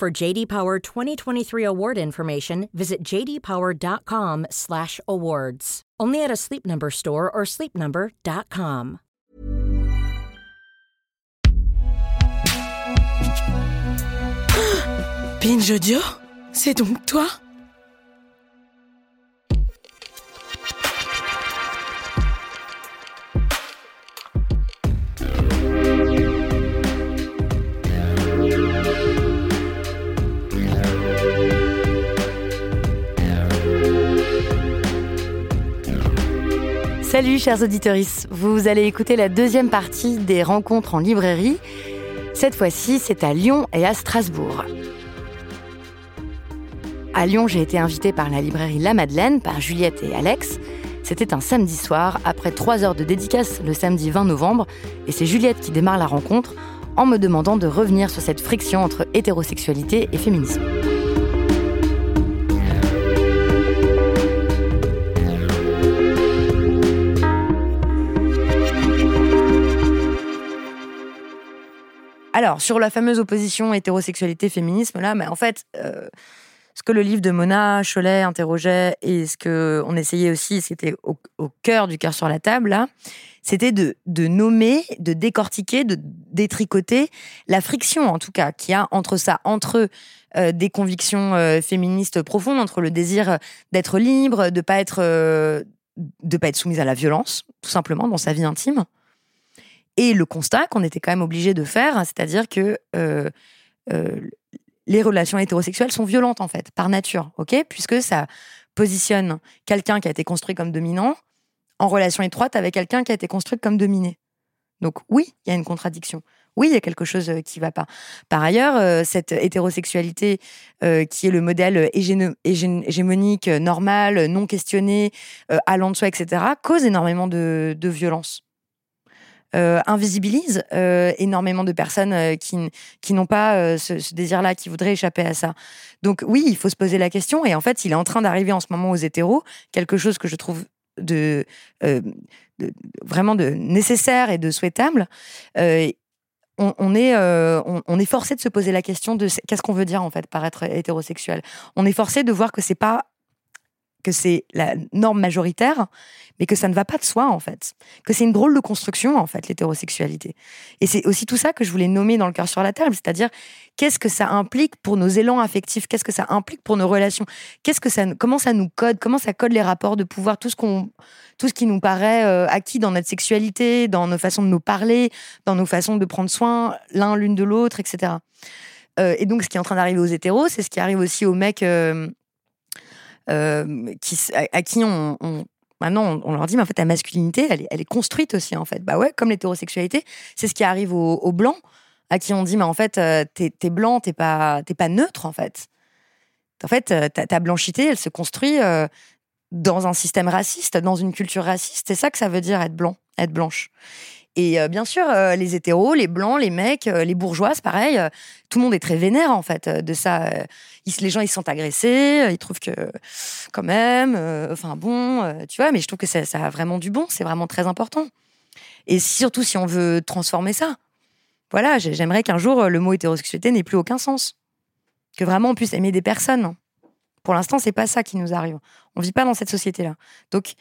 For JD Power 2023 award information, visit jdpower.com/awards. Only at a Sleep Number store or sleepnumber.com. Binge Audio, c'est donc toi Salut chers auditeurs, vous allez écouter la deuxième partie des rencontres en librairie. Cette fois-ci, c'est à Lyon et à Strasbourg. À Lyon, j'ai été invitée par la librairie La Madeleine, par Juliette et Alex. C'était un samedi soir, après trois heures de dédicace le samedi 20 novembre, et c'est Juliette qui démarre la rencontre en me demandant de revenir sur cette friction entre hétérosexualité et féminisme. Alors, sur la fameuse opposition hétérosexualité-féminisme, là, mais en fait, euh, ce que le livre de Mona Cholet interrogeait et ce qu'on essayait aussi, c'était au, cœur du cœur sur la table, là, c'était de, nommer, de décortiquer, de détricoter la friction, en tout cas, qu'il y a entre ça, entre euh, des convictions euh, féministes profondes, entre le désir d'être libre, de pas être, pas être soumise à la violence, tout simplement, dans sa vie intime et le constat qu'on était quand même obligé de faire, c'est-à-dire que euh, euh, les relations hétérosexuelles sont violentes en fait, par nature, ok? Puisque ça positionne quelqu'un qui a été construit comme dominant en relation étroite avec quelqu'un qui a été construit comme dominé. Donc oui, il y a une contradiction. Oui, il y a quelque chose euh, qui ne va pas. Par ailleurs, cette hétérosexualité qui est le modèle hégémonique, normal, non questionné, allant de soi, etc., cause énormément de, de violence. Euh, invisibilise euh, énormément de personnes euh, qui, qui n'ont pas ce, désir-là, qui voudraient échapper à ça. Donc oui, il faut se poser la question. Et en fait, il est en train d'arriver en ce moment aux hétéros, quelque chose que je trouve de, vraiment de nécessaire et de souhaitable. On, est, on, est forcé de se poser la question de qu'est-ce qu'on veut dire en fait par être hétérosexuel? On est forcé de voir que c'est pas que c'est la norme majoritaire, mais que ça ne va pas de soi, en fait. Que c'est une drôle de construction, en fait, l'hétérosexualité. Et c'est aussi tout ça que je voulais nommer dans le cœur sur la table, c'est-à-dire qu'est-ce que ça implique pour nos élans affectifs, qu'est-ce que ça implique pour nos relations, qu'est-ce que ça, comment ça nous code, comment ça code les rapports de pouvoir, tout ce tout ce qui nous paraît euh, acquis dans notre sexualité, dans nos façons de nous parler, dans nos façons de prendre soin l'un l'une de l'autre, etc. Euh, et donc, ce qui est en train d'arriver aux hétéros, c'est ce qui arrive aussi aux mecs euh, euh, à, qui on, maintenant on, leur dit mais en fait ta masculinité elle est, construite aussi en fait. Bah ouais comme l'hétérosexualité c'est ce qui arrive aux, blancs à qui on dit mais en fait euh, t'es es blanc t'es pas t'es pas neutre en fait. En fait euh, ta, ta blanchité elle se construit dans un système raciste dans une culture raciste. C'est ça que ça veut dire être blanc être blanche et euh, bien sûr, euh, les hétéros, les blancs, les mecs, euh, les bourgeois, c'est pareil. tout le monde est très vénère en fait de ça. les gens ils se sentent agressés, ils trouvent que quand même, enfin bon, tu vois. Mais je trouve que ça, ça a vraiment du bon. C'est vraiment très important. Et surtout si on veut transformer ça, voilà, j'aimerais qu'un jour le mot hétérosexualité n'ait plus aucun sens, que vraiment on puisse aimer des personnes. Pour l'instant, c'est pas ça qui nous arrive. On vit pas dans cette société-là. Donc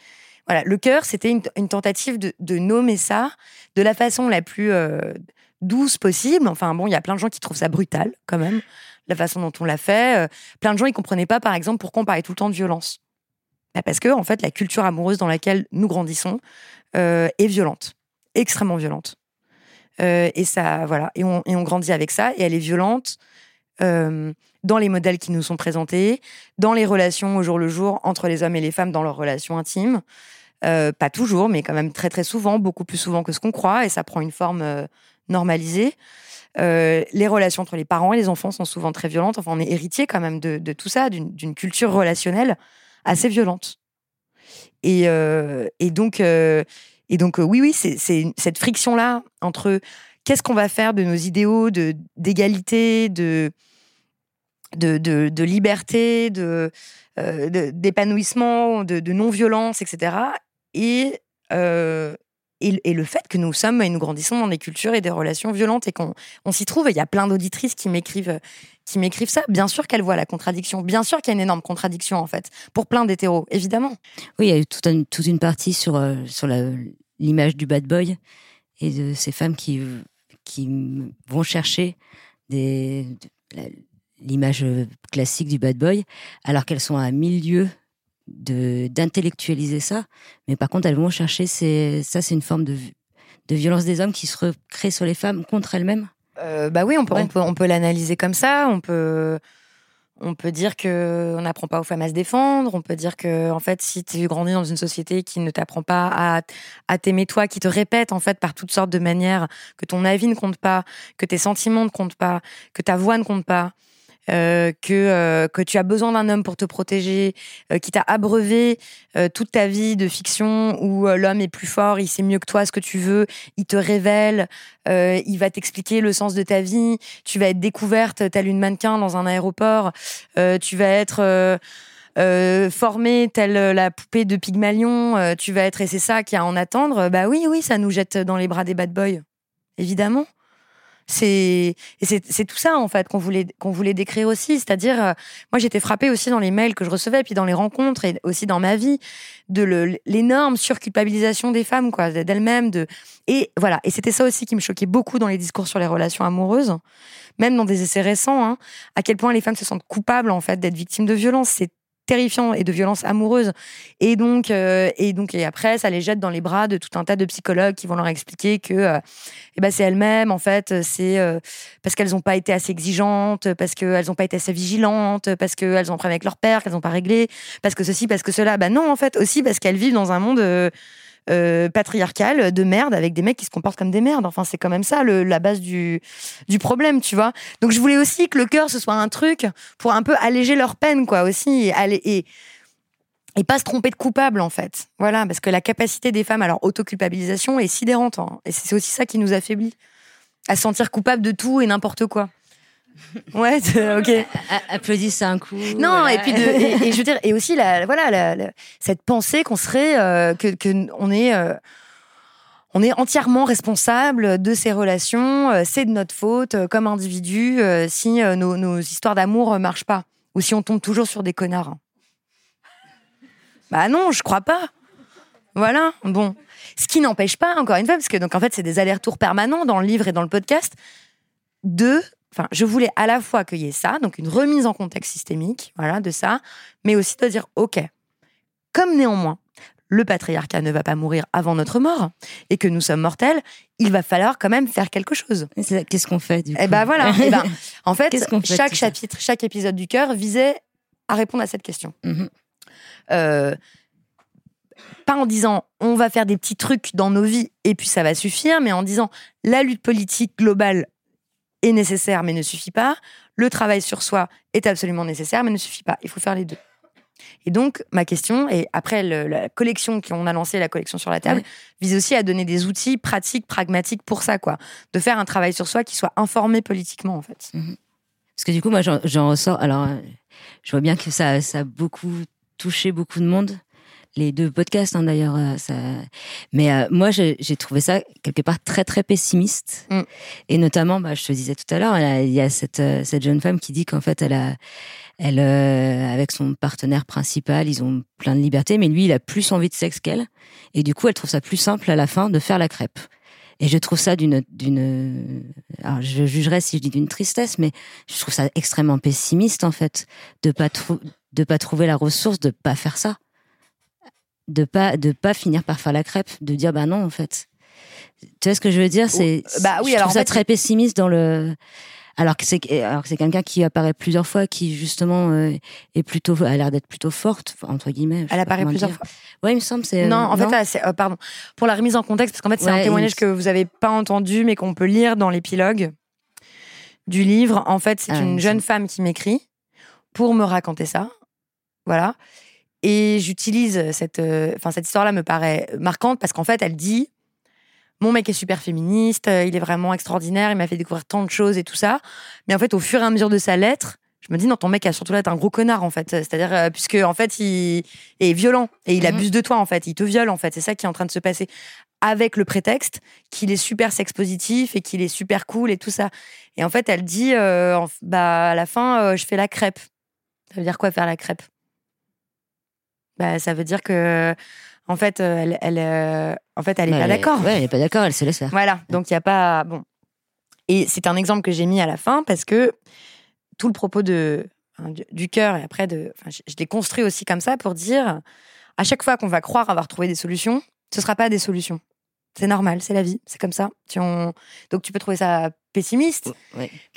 voilà, le cœur, c'était une, tentative de, nommer ça de la façon la plus euh, douce possible. Enfin bon, il y a plein de gens qui trouvent ça brutal quand même, la façon dont on l'a fait. Euh, plein de gens, ils comprenaient pas, par exemple, pourquoi on parlait tout le temps de violence. Bah, parce que en fait, la culture amoureuse dans laquelle nous grandissons euh, est violente, extrêmement violente. et ça, voilà, et on, et on, grandit avec ça, et elle est violente dans les modèles qui nous sont présentés, dans les relations au jour le jour entre les hommes et les femmes dans leurs relations intimes. Euh, pas toujours, mais quand même très très souvent, beaucoup plus souvent que ce qu'on croit, et ça prend une forme euh, normalisé. Euh, les relations entre les parents et les enfants sont souvent très violentes. Enfin, on est héritier quand même de, tout ça, d'une culture relationnelle assez violente. Et, donc, et donc oui, oui, c'est cette friction-là entre qu'est-ce qu'on va faire de nos idéaux d'égalité, de, de, de, de, liberté, de, d'épanouissement, de, non-violence, etc. Et, et, le fait que nous sommes et nous grandissons dans des cultures et des relations violentes et qu'on on, s'y trouve. il y a plein d'auditrices qui m'écrivent qui m'écrivent ça. Bien sûr qu'elles voient la contradiction. Bien sûr qu'il y a une énorme contradiction en fait pour plein d'hétéros, évidemment. Oui, il y a eu toute une, partie sur sur l'image du bad boy et de ces femmes qui qui vont chercher l'image classique du bad boy alors qu'elles sont à mille lieues d'intellectualiser ça, mais par contre, elles vont chercher, ça, c'est une forme de, de violence des hommes qui se recrée sur les femmes contre elles-mêmes euh, Bah oui, on peut, on peut, on peut l'analyser comme ça, on peut. On peut dire que on n'apprend pas aux femmes à se défendre. On peut dire que, en fait, si tu grandis dans une société qui ne t'apprend pas à, à t'aimer toi, qui te répète en fait par toutes sortes de manières que ton avis ne compte pas, que tes sentiments ne comptent pas, que ta voix ne compte pas, euh, que, euh, que tu as besoin d'un homme pour te protéger, euh, qui t'a abreuvé toute ta vie de fiction où l'homme est plus fort, il sait mieux que toi ce que tu veux, il te révèle, il va t'expliquer le sens de ta vie, tu vas être découverte telle une mannequin dans un aéroport, tu vas être... formée telle la poupée de Pygmalion, tu vas être et c'est ça qui a à en attendre. Bah oui, oui, ça nous jette dans les bras des bad boys, évidemment c'est tout ça en fait qu'on voulait qu'on voulait décrire aussi. C'est-à-dire euh, moi j'étais frappée aussi dans les mails que je recevais puis dans les rencontres et aussi dans ma vie de l'énorme surculpabilisation des femmes quoi d'elles-mêmes de et voilà. Et c'était ça aussi qui me choquait beaucoup dans les discours sur les relations amoureuses même dans des essais récents hein, à quel point les femmes se sentent coupables en fait d'être victimes de violences. C'est terrifiant et de violence amoureuse. Et donc, euh, et donc, et après, ça les jette dans les bras de tout un tas de psychologues qui vont leur expliquer que, euh, eh ben, c'est elles-mêmes, en fait, c'est euh, parce qu'elles n'ont pas été assez exigeantes, parce qu'elles n'ont pas été assez vigilantes, parce qu'elles ont problème avec leur père, qu'elles n'ont pas réglé, parce que ceci, parce que cela. Ben non, en fait, aussi parce qu'elles vivent dans un monde euh, patriarcale de merde avec des mecs qui se comportent comme des merdes. Enfin, c'est quand même ça la base du, du problème, tu vois. Donc, je voulais aussi que le cœur, ce soit un truc pour un peu alléger leur peine, quoi, aussi. Et, et, pas se tromper de coupable, en fait. Voilà, parce que la capacité des femmes à leur autoculpabilisation est sidérante. Hein. Et c'est aussi ça qui nous affaiblit. À se sentir coupable de tout et n'importe quoi. Ouais, ok. Applaudissez un coup. Non, et puis et, je veux dire, et aussi la, voilà, cette pensée qu'on serait, euh, que, on est, euh, on est entièrement responsable de ces relations. Euh, c'est de notre faute comme individu si nos, nos, histoires d'amour marchent pas ou si on tombe toujours sur des connards. Bah non, je crois pas. Voilà, bon. Ce qui n'empêche pas, encore une fois, parce que donc en fait c'est des allers-retours permanents dans le livre et dans le podcast, de Enfin, je voulais à la fois qu'il y ait ça, donc une remise en contexte systémique, voilà, de ça, mais aussi de dire, ok, comme néanmoins le patriarcat ne va pas mourir avant notre mort et que nous sommes mortels, il va falloir quand même faire quelque chose. Qu'est-ce qu'on fait du eh ben voilà. Eh ben, en fait, chaque chapitre, chaque épisode du cœur visait à répondre à cette question. Mm-hmm. Euh, pas en disant on va faire des petits trucs dans nos vies et puis ça va suffire, mais en disant la lutte politique globale est nécessaire mais ne suffit pas. Le travail sur soi est absolument nécessaire mais ne suffit pas. Il faut faire les deux. Et donc, ma question, et après la collection qu'on a lancée, la collection sur la table, vise aussi à donner des outils pratiques, pragmatiques pour ça, quoi. De faire un travail sur soi qui soit informé politiquement, en fait. Mhm. Parce que du coup, moi, j'en ressors. Alors, euh, je vois bien que ça, ça a beaucoup touché beaucoup de monde les deux podcasts hein, d'ailleurs. Euh, ça... Mais euh, moi, j'ai trouvé ça quelque part très très pessimiste. Mm. Et notamment, bah, je te disais tout à l'heure, il y a cette, euh, cette jeune femme qui dit qu'en fait, elle a, elle, avec son partenaire principal, ils ont plein de liberté, mais lui, il a plus envie de sexe qu'elle. Et du coup, elle trouve ça plus simple à la fin de faire la crêpe. Et je trouve ça d'une, d'une, alors je jugerais si je dis d'une tristesse, mais je trouve ça extrêmement pessimiste en fait de pas de pas trouver la ressource de pas faire ça de pas de pas finir par faire la crêpe, de dire bah non en fait. Tu vois ce que je veux dire? C'est bah oui, je alors trouve ça très pessimiste dans le. alors que c'est alors que c'est quelqu'un qui apparaît plusieurs fois, qui justement euh, est plutôt a l'air d'être plutôt forte entre guillemets. Elle apparaît plusieurs fois. Ouais, il me semble c'est. Non, en fait, c'est, euh, pardon. Pour la remise en contexte, parce qu'en fait, c'est un témoignage que vous avez pas entendu, mais qu'on peut lire dans l'épilogue du livre. En fait, c'est ah, une jeune femme qui m'écrit pour me raconter ça. Voilà. Et j'utilise cette, euh, cette histoire-là me paraît marquante parce qu'en fait, elle dit mon mec est super féministe, euh, il est vraiment extraordinaire, il m'a fait découvrir tant de choses et tout ça. Mais en fait, au fur et à mesure de sa lettre, je me dis non, ton mec a surtout là un gros connard en fait. C'est-à-dire euh, puisque en fait, il est violent et il mhm. abuse de toi en fait, il te viole en fait. C'est ça qui est en train de se passer avec le prétexte qu'il est super sex positif et qu'il est super cool et tout ça. Et en fait, elle dit bah à la fin, je fais la crêpe. Ça veut dire quoi faire la crêpe? Bah, ça veut dire que en fait, euh, elle, elle euh, en fait, elle est pas d'accord. Ouais, elle est pas d'accord, elle se laisse faire. Voilà, donc il y a pas bon. Et c'est un exemple que j'ai mis à la fin parce que tout le propos de du, cœur et après de, je, je l'ai construit aussi comme ça pour dire à chaque fois qu'on va croire avoir trouvé des solutions, ce sera pas des solutions. C'est normal, c'est la vie, c'est comme ça. Donc tu peux trouver ça pessimiste,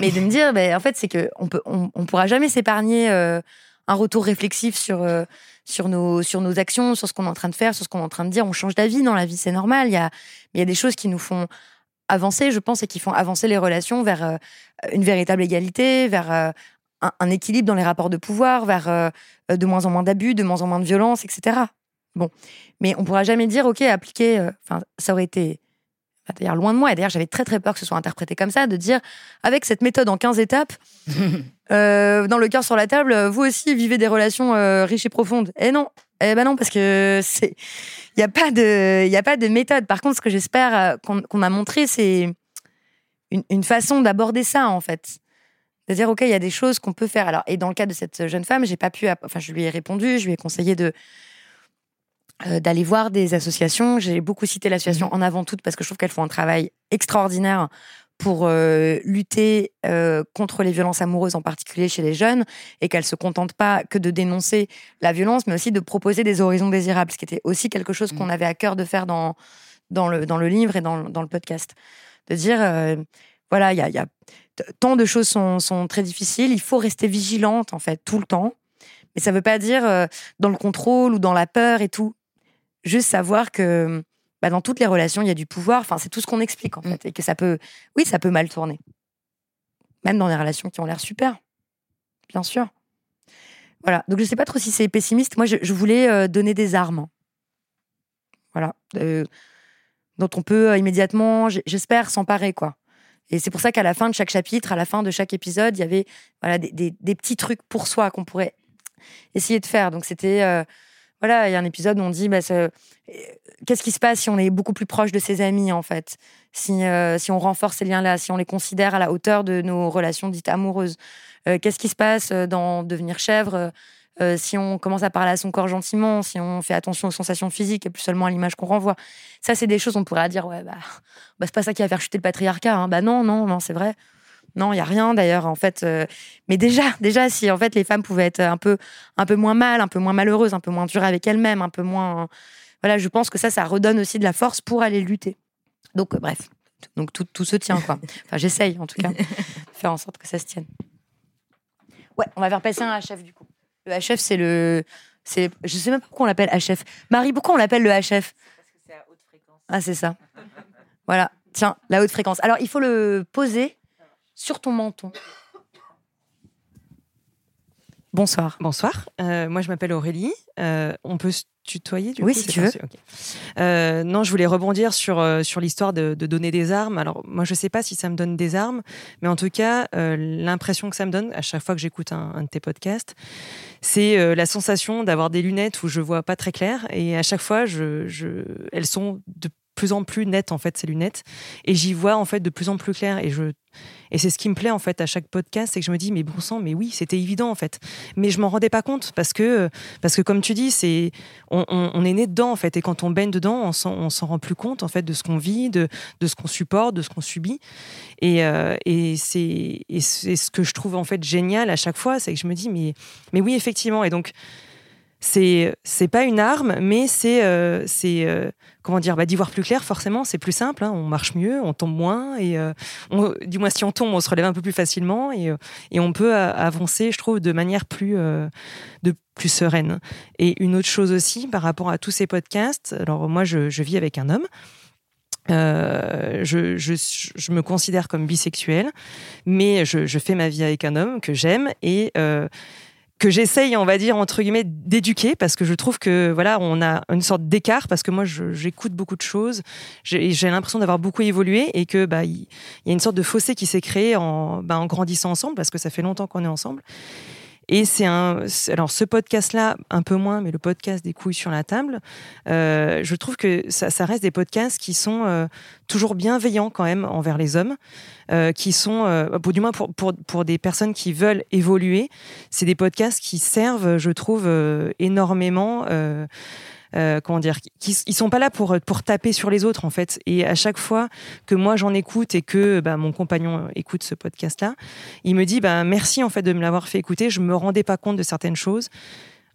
mais de me dire, ben, en fait, c'est que on peut, on, pourra jamais s'épargner euh, un retour réflexif sur, euh, sur, nos, sur nos actions, sur ce qu'on est en train de faire, sur ce qu'on est en train de dire. On change d'avis dans la vie, c'est normal. Il y a, il y a des choses qui nous font avancer, je pense, et qui font avancer les relations vers euh, une véritable égalité, vers euh, un, équilibre dans les rapports de pouvoir, vers de moins en moins d'abus, de moins en moins de violence, etc. Bon, mais on pourra jamais dire, ok, appliquer. Ça aurait été d'ailleurs loin de moi, et d'ailleurs j'avais très très peur que ce soit interprété comme ça, de dire avec cette méthode en 15 étapes, euh, dans le cœur sur la table, vous aussi vivez des relations euh, riches et profondes. Et eh non, eh ben non, parce que c'est, il n'y a pas de, il a pas de méthode. Par contre, ce que j'espère euh, qu'on m'a montré, c'est une, une, façon d'aborder ça en fait. C'est-à-dire, ok, il y a des choses qu'on peut faire. Alors, et dans le cas de cette jeune femme, j'ai pas pu, enfin, je lui ai répondu, je lui ai conseillé de euh, d'aller voir des associations. J'ai beaucoup cité l'association mmh. En Avant Toute parce que je trouve qu'elles font un travail extraordinaire pour euh, lutter euh, contre les violences amoureuses, en particulier chez les jeunes, et qu'elles se contentent pas que de dénoncer la violence, mais aussi de proposer des horizons désirables, ce qui était aussi quelque chose qu'on mmh. avait à cœur de faire dans, dans, le, dans le livre et dans, dans le podcast. De dire, voilà, il y a, y a tant de choses sont, sont, très difficiles, il faut rester vigilante, en fait, tout le temps. Mais ça ne veut pas dire dans le contrôle ou dans la peur et tout juste savoir que bah, dans toutes les relations, il y a du pouvoir. Enfin, c'est tout ce qu'on explique, en mm. fait. Et que ça peut, oui, ça peut mal tourner. Même dans des relations qui ont l'air super. Bien sûr. Voilà. Donc, je ne sais pas trop si c'est pessimiste. Moi, je, voulais euh, donner des armes. Voilà. dont on peut euh, immédiatement, j'espère, s'emparer, quoi. Et c'est pour ça qu'à la fin de chaque chapitre, à la fin de chaque épisode, il y avait voilà, des, petits trucs pour soi qu'on pourrait essayer de faire. Donc, c'était. Euh, voilà, il y a un épisode où on dit bah, qu'est-ce qui se passe si on est beaucoup plus proche de ses amis, en fait? Si, euh, si on renforce ces liens-là, si on les considère à la hauteur de nos relations dites amoureuses. Euh, qu'est-ce qui se passe euh, dans devenir chèvre? Si on commence à parler à son corps gentiment, si on fait attention aux sensations physiques et plus seulement à l'image qu'on renvoie. Ça, c'est des choses, on pourrait dire, ouais, bah, bah c'est pas ça qui va faire chuter le patriarcat. Hein. Bah non, non, non, c'est vrai. Non, il y a rien d'ailleurs en fait. Euh, mais déjà, déjà, si en fait les femmes pouvaient être un peu, un peu moins mal, un peu moins malheureuses, un peu moins dures avec elles-mêmes, un peu moins, voilà, je pense que ça, ça redonne aussi de la force pour aller lutter. Donc euh, bref, donc tout, tout se tient quoi. Enfin, j'essaye en tout cas, de faire en sorte que ça se tienne. Ouais, on va faire passer un HF du coup. Le HF, c'est le, c'est, je sais même pas pourquoi on l'appelle HF. Marie, pourquoi on l'appelle le HF Parce que c'est à haute fréquence. Ah, c'est ça. voilà. Tiens, la haute fréquence. Alors, il faut le poser sur ton menton. Bonsoir. Bonsoir. Euh, moi, je m'appelle Aurélie. Euh, on peut se tutoyer du Oui, si tu veux. Euh, non, je voulais rebondir sur, sur l'histoire de, donner des armes. Alors, moi, je ne sais pas si ça me donne des armes, mais en tout cas, l'impression que ça me donne à chaque fois que j'écoute un, de tes podcasts, c'est la sensation d'avoir des lunettes où je vois pas très clair. Et à chaque fois, je, je, elles sont de plus en plus nettes, en fait, ces lunettes. Et j'y vois, en fait, de plus en plus clair. Et je et c'est ce qui me plaît en fait à chaque podcast, c'est que je me dis mais bon sang, mais oui, c'était évident en fait. Mais je m'en rendais pas compte parce que parce que comme tu dis, c'est on, est né dedans en fait et quand on baigne dedans, on s'en rend plus compte en fait de ce qu'on vit, de de ce qu'on supporte, de ce qu'on subit. Et, euh, et c'est c'est ce que je trouve en fait génial à chaque fois, c'est que je me dis mais mais oui effectivement et donc c'est c'est pas une arme, mais c'est euh, c'est euh, comment dire bah, d'y voir plus clair. Forcément, c'est plus simple. Hein. on marche mieux, on tombe moins et euh, du moins si on tombe, on se relève un peu plus facilement et, et on peut avancer, je trouve, de manière plus de plus sereine. Et une autre chose aussi par rapport à tous ces podcasts. Alors moi, je, vis avec un homme. je, je, me considère comme bisexuel, mais je, fais ma vie avec un homme que j'aime et que j'essaye, on va dire, entre guillemets, d'éduquer parce que je trouve que, voilà, on a une sorte d'écart parce que moi, j'écoute beaucoup de choses. J'ai l'impression d'avoir beaucoup évolué et que, bah, il y, a une sorte de fossé qui s'est créé en, bah, en grandissant ensemble parce que ça fait longtemps qu'on est ensemble. Et c'est un. Alors, ce podcast-là, un peu moins, mais le podcast des couilles sur la table, euh, je trouve que ça, ça, reste des podcasts qui sont euh, toujours bienveillants quand même envers les hommes, euh, qui sont, euh, pour, du moins pour, pour, pour, des personnes qui veulent évoluer. C'est des podcasts qui servent, je trouve, euh, énormément. Euh, comment dire, qui, ils sont pas là pour pour taper sur les autres en fait. Et à chaque fois que moi j'en écoute et que bah, mon compagnon écoute ce podcast-là, il me dit bah merci en fait de me l'avoir fait écouter. Je me rendais pas compte de certaines choses.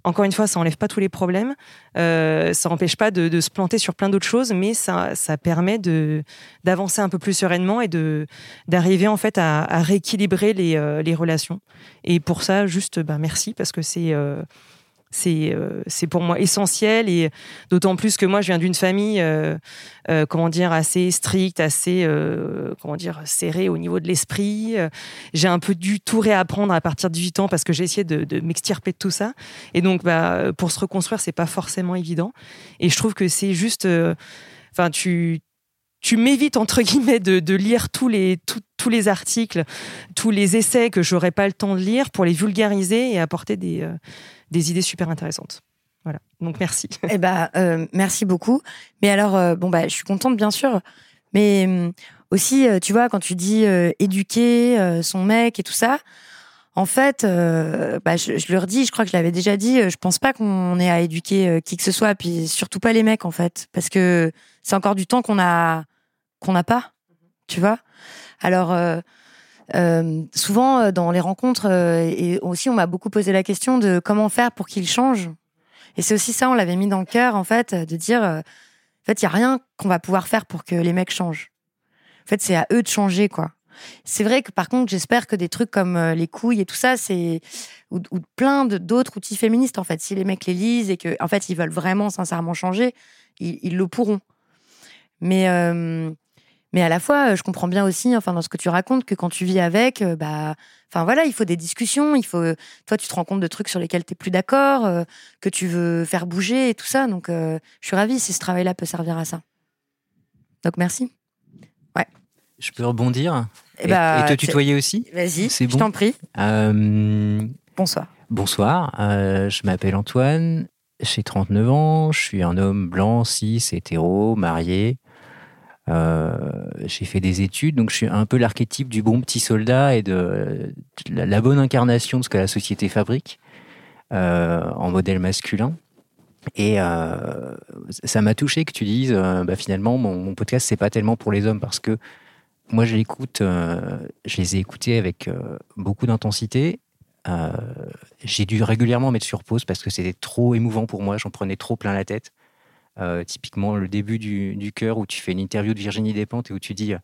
Encore une fois, ça enlève pas tous les problèmes, euh, ça empêche pas de, se planter sur plein d'autres choses, mais ça, ça permet de d'avancer un peu plus sereinement et de d'arriver en fait à, rééquilibrer les, euh, les relations. Et pour ça, juste bah, merci parce que c'est euh, c'est euh, c'est pour moi essentiel et d'autant plus que moi je viens d'une famille euh, euh, comment dire assez stricte assez comment dire serrée au niveau de l'esprit. J'ai un peu dû tout réapprendre à partir de 18 ans parce que j'ai essayé de, de m'extirper de tout ça. Et donc bah pour se reconstruire c'est pas forcément évident. Et je trouve que c'est juste enfin tu tu m'évites entre guillemets de, de lire tous les tous les articles, tous les essais que j'aurais pas le temps de lire pour les vulgariser et apporter des des idées super intéressantes. Voilà. Donc merci. Eh ben, euh, merci beaucoup. Mais alors, euh, bon bah, je suis contente bien sûr. Mais euh, aussi, tu vois, quand tu dis éduquer son mec et tout ça, en fait, bah, je, je, leur dis, je crois que je l'avais déjà dit, je pense pas qu'on ait à éduquer qui que ce soit, puis surtout pas les mecs en fait, parce que c'est encore du temps qu'on a qu'on n'a pas, tu vois. Alors euh, souvent, euh, dans les rencontres, euh, et aussi, on m'a beaucoup posé la question de comment faire pour qu'ils changent. Et c'est aussi ça, on l'avait mis dans le cœur, en fait, de dire, en fait, il y a rien qu'on va pouvoir faire pour que les mecs changent. En fait, c'est à eux de changer, quoi. C'est vrai que par contre, j'espère que des trucs comme les couilles et tout ça, c'est ou, plein d'autres outils féministes en fait. Si les mecs les lisent et que en fait ils veulent vraiment sincèrement changer, ils, le pourront. Mais mais à la fois, je comprends bien aussi, enfin, dans ce que tu racontes, que quand tu vis avec, euh, bah, enfin voilà, il faut des discussions, il faut, toi, tu te rends compte de trucs sur lesquels tu es plus d'accord, euh, que tu veux faire bouger et tout ça. Donc, euh, je suis ravie si ce travail-là peut servir à ça. Donc, merci. Ouais. Je peux rebondir eh et, bah, te tutoyer aussi? Vas-y, je t'en prie. Bonsoir. Bonsoir, je m'appelle Antoine, j'ai 39 ans, je suis un homme blanc, cis, hétéro, marié. Euh, j'ai fait des études, donc je suis un peu l'archétype du bon petit soldat et de, la, bonne incarnation de ce que la société fabrique euh, en modèle masculin. Et euh, ça m'a touché que tu dises, bah, finalement, mon, mon podcast, c'est pas tellement pour les hommes parce que moi, je l'écoute, je les ai écoutés avec beaucoup d'intensité. j'ai dû régulièrement mettre sur pause parce que c'était trop émouvant pour moi, j'en prenais trop plein la tête. Euh, typiquement, le début du, du cœur où tu fais une interview de Virginie Despentes et où tu dis.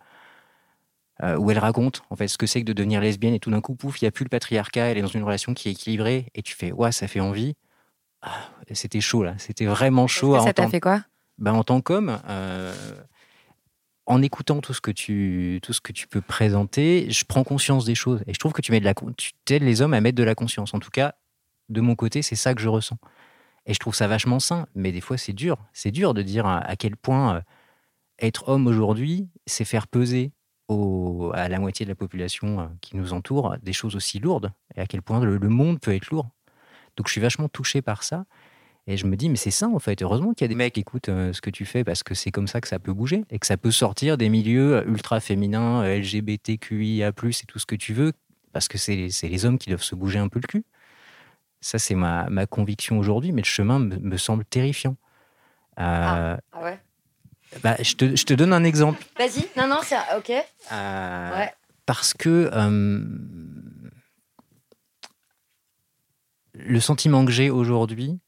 Euh, où elle raconte en fait ce que c'est que de devenir lesbienne et tout d'un coup pouf il n'y a plus le patriarcat elle est dans une relation qui est équilibrée et tu fais ouais ça fait envie. Ah, c'était chaud là. C'était vraiment chaud ça t'a fait quoi? Ben, en tant qu'homme euh, en écoutant tout ce que tu tout ce que tu peux présenter je prends conscience des choses et je trouve que tu mets de la tu aides les hommes à mettre de la conscience. En tout cas de mon côté c'est ça que je ressens et je trouve ça vachement sain, mais des fois c'est dur. C'est dur de dire à quel point euh, être homme aujourd'hui, c'est faire peser au, à la moitié de la population euh, qui nous entoure des choses aussi lourdes, et à quel point le, monde peut être lourd. Donc je suis vachement touché par ça. Et je me dis, mais c'est ça en fait. Heureusement qu'il y a des mecs qui écoutent euh, ce que tu fais parce que c'est comme ça que ça peut bouger et que ça peut sortir des milieux ultra féminins, LGBTQIA, et tout ce que tu veux, parce que c'est les hommes qui doivent se bouger un peu le cul. Ça, c'est ma, ma, conviction aujourd'hui, mais le chemin me, semble terrifiant. Euh, ah. ah, ouais bah, je, te, je, te, donne un exemple. Vas-y, non, non, c'est ok. Euh, ouais. Parce que euh, le sentiment que j'ai aujourd'hui,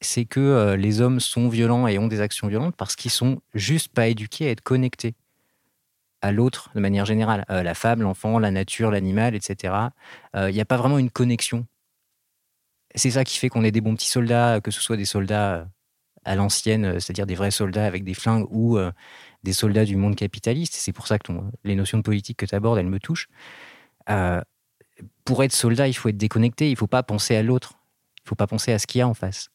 c'est que euh, les hommes sont violents et ont des actions violentes parce qu'ils sont juste pas éduqués à être connectés à l'autre de manière générale. Euh, la femme, l'enfant, la nature, l'animal, etc. Il n'y a pas vraiment une connexion. C'est ça qui fait qu'on est des bons petits soldats, que ce soit des soldats à l'ancienne, c'est-à-dire des vrais soldats avec des flingues ou des soldats du monde capitaliste. C'est pour ça que les notions de politique que tu abordes, elles me touchent. pour être soldat, il faut être déconnecté, il ne faut pas penser à l'autre, il ne faut pas penser à ce qu'il y a en face.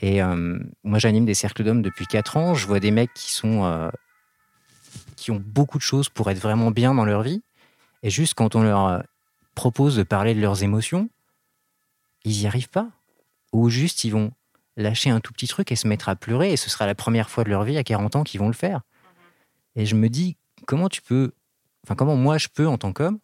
Et euh, moi, j'anime des cercles d'hommes depuis 4 ans. Je vois des mecs qui sont euh, qui ont beaucoup de choses pour être vraiment bien dans leur vie. Et juste quand on leur euh, propose de parler de leurs émotions, ils n'y arrivent pas. Ou juste ils vont lâcher un tout petit truc et se mettre à pleurer. Et ce sera la première fois de leur vie à 40 ans qu'ils vont le faire. Et je me dis, comment tu peux, enfin, comment moi je peux, en tant qu'homme,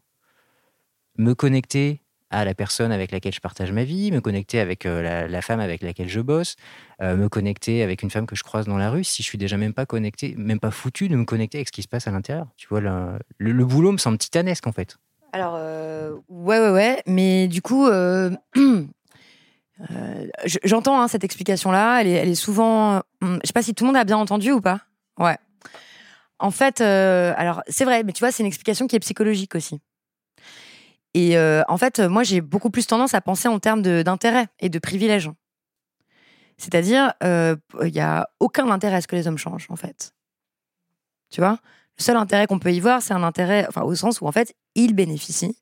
me connecter à la personne avec laquelle je partage ma vie, me connecter avec euh, la, femme avec laquelle je bosse, euh, me connecter avec une femme que je croise dans la rue, si je suis déjà même pas connecté, même pas foutu de me connecter avec ce qui se passe à l'intérieur. Tu vois, le, le, boulot me semble titanesque en fait. Alors, euh, ouais, ouais, ouais, mais du coup, j'entends hein, cette explication-là, elle est, souvent. Hum, je sais pas si tout le monde a bien entendu ou pas. Ouais. En fait, alors c'est vrai, mais tu vois, c'est une explication qui est psychologique aussi. Et euh, en fait, moi, j'ai beaucoup plus tendance à penser en termes d'intérêt et de privilèges. C'est-à-dire, euh, il n'y a aucun intérêt à ce que les hommes changent, en fait. Tu vois? Le seul intérêt qu'on peut y voir, c'est un intérêt, enfin, au sens où, en fait, ils bénéficient,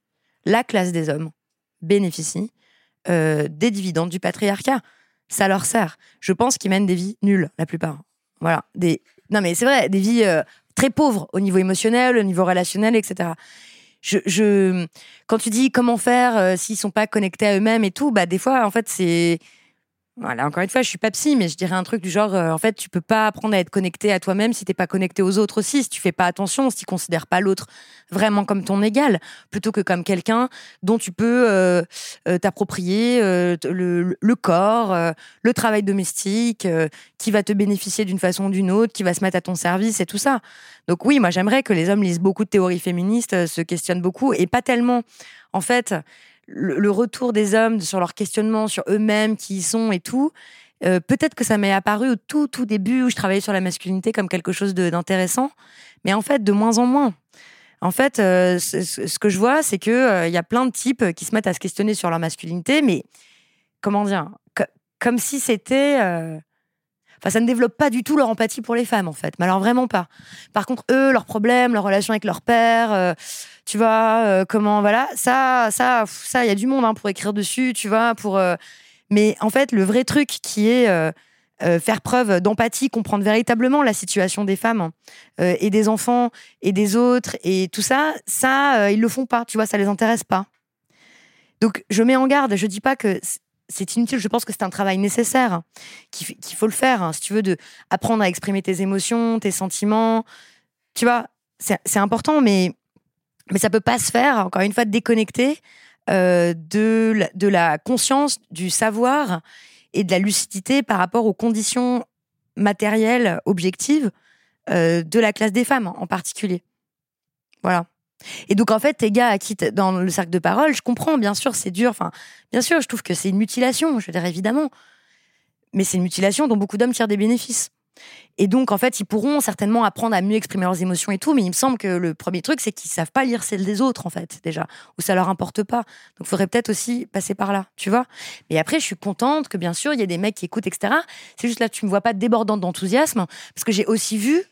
la classe des hommes bénéficie euh, des dividendes du patriarcat. Ça leur sert. Je pense qu'ils mènent des vies nulles, la plupart. Voilà. Des... Non, mais c'est vrai, des vies très pauvres au niveau émotionnel, au niveau relationnel, etc je, quand tu dis comment faire euh, s'ils sont pas connectés à eux-mêmes et tout, bah des fois en fait c'est voilà, encore une fois, je suis pas psy, mais je dirais un truc du genre, euh, en fait, tu peux pas apprendre à être connecté à toi-même si t'es pas connecté aux autres aussi, si tu fais pas attention, si tu considères pas l'autre vraiment comme ton égal, plutôt que comme quelqu'un dont tu peux euh, t'approprier le, le, corps, le travail domestique, qui va te bénéficier d'une façon ou d'une autre, qui va se mettre à ton service et tout ça. Donc oui, moi j'aimerais que les hommes lisent beaucoup de théories féministes, euh, se questionnent beaucoup, et pas tellement, en fait, le, retour des hommes sur leur questionnement sur eux-mêmes, qui ils sont et tout. Euh, peut-être que ça m'est apparu au tout, tout début où je travaillais sur la masculinité comme quelque chose d'intéressant, mais en fait, de moins en moins. En fait, euh, ce, que je vois, c'est qu'il il y a plein de types qui se mettent à se questionner sur leur masculinité, mais comment dire Comme si c'était ça ne développe pas du tout leur empathie pour les femmes, en fait. Mais alors, vraiment pas. Par contre, eux, leurs problèmes, leur relation avec leur père, euh, tu vois, euh, comment, voilà, ça, ça, ça, il y a du monde hein, pour écrire dessus, tu vois, pour. Euh, mais en fait, le vrai truc qui est. faire preuve d'empathie, comprendre véritablement la situation des femmes et des enfants et des autres et tout ça, ça, ils le font pas, tu vois, ça les intéresse pas. Donc, je mets en garde, je dis pas que c'est inutile. Je pense que c'est un travail nécessaire, qu'il faut le faire. Hein, si tu veux, de apprendre à exprimer tes émotions, tes sentiments. Tu vois, c'est important, mais, mais ça peut pas se faire, encore une fois, déconnecté euh, de, la, de la conscience, du savoir et de la lucidité par rapport aux conditions matérielles, objectives euh, de la classe des femmes en particulier. Voilà. Et donc, en fait, tes gars qui, dans le cercle de parole, je comprends, bien sûr, c'est dur. Enfin, bien sûr, je trouve que c'est une mutilation, je veux dire, évidemment. Mais c'est une mutilation dont beaucoup d'hommes tirent des bénéfices. Et donc, en fait, ils pourront certainement apprendre à mieux exprimer leurs émotions et tout, mais il me semble que le premier truc, c'est qu'ils savent pas lire celles des autres, en fait, déjà, ou ça leur importe pas. Donc, faudrait peut-être aussi passer par là, tu vois. Mais après, je suis contente que, bien sûr, il y ait des mecs qui écoutent, etc. C'est juste là, tu me vois pas débordante d'enthousiasme, parce que j'ai aussi vu